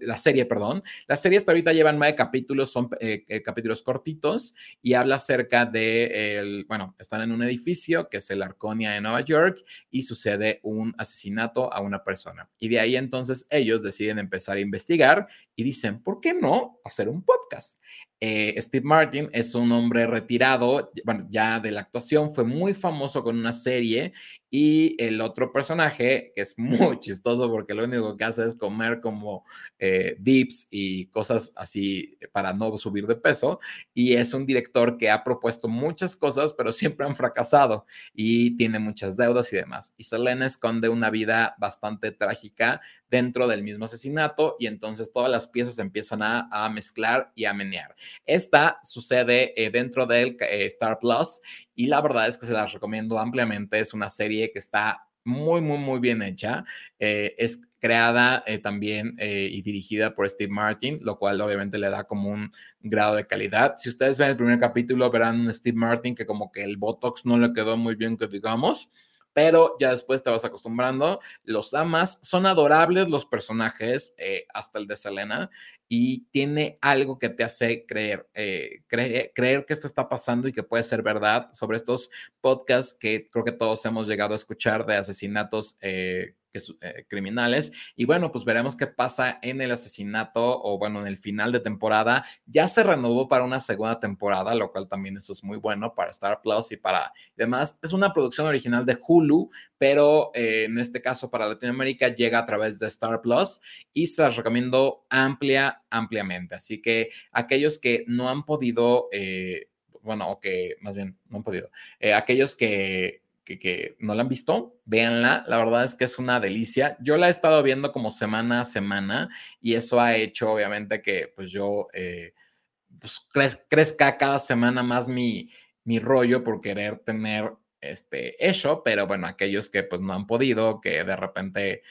la serie, perdón. La serie hasta ahorita lleva nueve capítulos, son eh, eh, capítulos cortitos y habla acerca de, el, bueno, están en un edificio que es el Arconia de Nueva York y sucede un asesinato a una persona. Y de ahí entonces ellos deciden empezar a investigar y dicen, ¿por qué no hacer un podcast? Steve Martin es un hombre retirado, bueno, ya de la actuación, fue muy famoso con una serie y el otro personaje, que es [LAUGHS] muy chistoso porque lo único que hace es comer como eh, dips y cosas así para no subir de peso. Y es un director que ha propuesto muchas cosas, pero siempre han fracasado y tiene muchas deudas y demás. Y Selena esconde una vida bastante trágica dentro del mismo asesinato y entonces todas las piezas empiezan a, mezclar y a menear. Esta sucede eh, dentro del eh, Star Plus y la verdad es que se las recomiendo ampliamente. Es una serie que está muy, muy, muy bien hecha. Eh, es creada eh, también eh, y dirigida por Steve Martin, lo cual obviamente le da como un grado de calidad. Si ustedes ven el primer capítulo, verán un Steve Martin que como que el Botox no le quedó muy bien, que digamos pero ya después te vas acostumbrando, los amas, son adorables los personajes, hasta el de Selena, y tiene algo que te hace creer, eh, creer que esto está pasando y que puede ser verdad sobre estos podcasts que creo que todos hemos llegado a escuchar de asesinatos eh, eh, criminales. Y bueno, pues veremos qué pasa en el asesinato o bueno, en el final de temporada. Ya se renovó para una segunda temporada, lo cual también eso es muy bueno para Star Plus y para demás. Es una producción original de Hulu, pero en este caso para Latinoamérica llega a través de Star Plus y se las recomiendo amplia ampliamente. Así que aquellos que no han podido, eh, bueno, o que más bien no han podido, eh, aquellos que, que, no la han visto, véanla. La verdad es que es una delicia. Yo la he estado viendo como semana a semana y eso ha hecho obviamente que pues yo eh, pues, crezca cada semana más mi, mi rollo por querer tener este eso, pero bueno, aquellos que pues no han podido, que de repente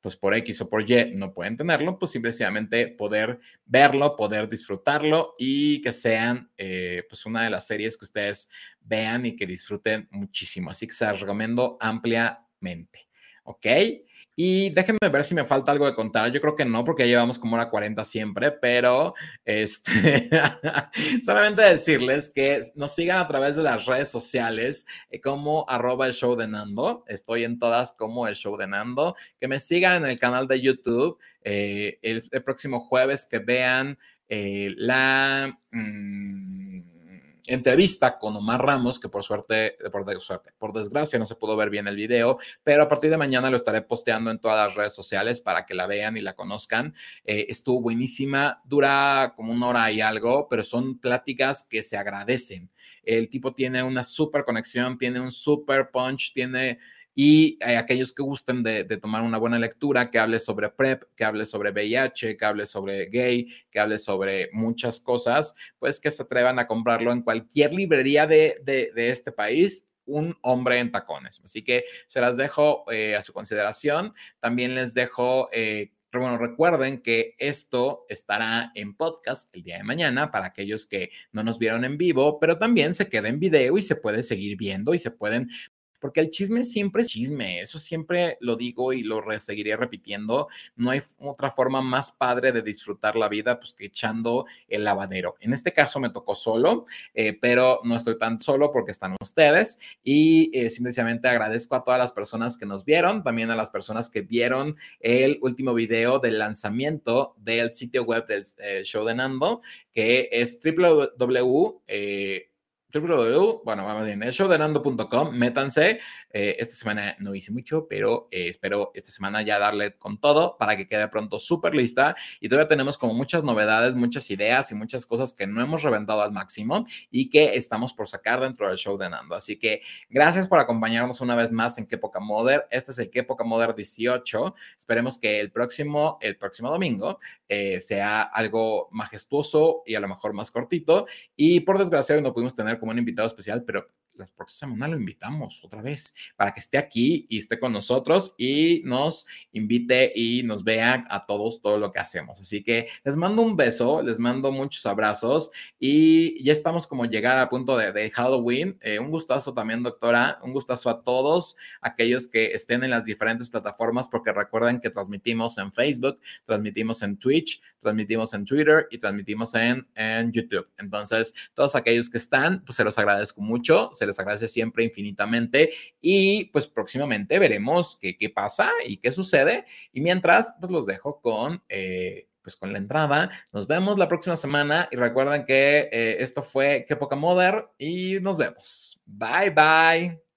pues por X o por Y no pueden tenerlo, pues simplemente poder verlo, poder disfrutarlo y que sean eh, pues una de las series que ustedes vean y que disfruten muchísimo. Así que se las recomiendo ampliamente. ¿Ok? Y déjenme ver si me falta algo de contar. Yo creo que no, porque ya llevamos como una 40 siempre, pero este, [LAUGHS] solamente decirles que nos sigan a través de las redes sociales eh, como arroba el show de Nando. Estoy en todas como el show de Nando. Que me sigan en el canal de YouTube. Eh, el, próximo jueves que vean eh, la... Mm, entrevista con Omar Ramos, que por suerte, por, desgracia no se pudo ver bien el video, pero a partir de mañana lo estaré posteando en todas las redes sociales para que la vean y la conozcan. Eh, estuvo buenísima, dura como una hora y algo, pero son pláticas que se agradecen. El tipo tiene una súper conexión, tiene un súper punch, tiene y eh, aquellos que gusten de, tomar una buena lectura, que hable sobre PrEP, que hable sobre VIH, que hable sobre gay, que hable sobre muchas cosas, pues que se atrevan a comprarlo en cualquier librería de, este país un hombre en tacones. Así que se las dejo eh, a su consideración. También les dejo, eh, bueno, recuerden que esto estará en podcast el día de mañana para aquellos que no nos vieron en vivo, pero también se queda en video y se puede seguir viendo y se pueden porque el chisme siempre es chisme, eso siempre lo digo y lo seguiré repitiendo, no hay otra forma más padre de disfrutar la vida pues que echando el lavadero. En este caso me tocó solo, eh, pero no estoy tan solo porque están ustedes y eh, simplemente agradezco a todas las personas que nos vieron, también a las personas que vieron el último video del lanzamiento del sitio web del eh, show de Nando, que es www bueno, vamos bien, showdenando.com, métanse. Eh, esta semana no hice mucho, pero eh, espero esta semana ya darle con todo para que quede pronto súper lista. Y todavía tenemos como muchas novedades, muchas ideas y muchas cosas que no hemos reventado al máximo y que estamos por sacar dentro del show de Nando. Así que gracias por acompañarnos una vez más en Qué Poca. Este es el Qué Poca Moder 18. Esperemos que el próximo, el próximo domingo eh, sea algo majestuoso y a lo mejor más cortito. Y por desgracia no pudimos tener como un invitado especial, pero la próxima semana lo invitamos otra vez para que esté aquí y esté con nosotros y nos invite y nos vea a todos todo lo que hacemos. Así que les mando un beso, les mando muchos abrazos y ya estamos como llegar a punto de, Halloween. Eh, un gustazo también, doctora, un gustazo a todos aquellos que estén en las diferentes plataformas porque recuerden que transmitimos en Facebook, transmitimos en Twitch, transmitimos en Twitter y transmitimos en, en YouTube. Entonces, todos aquellos que están, pues se los agradezco mucho, se les agradece siempre infinitamente y pues próximamente veremos qué, qué pasa y qué sucede. Y mientras, pues los dejo con... Eh, pues con la entrada. Nos vemos la próxima semana y recuerden que eh, esto fue Qué poca Moder y nos vemos. Bye bye.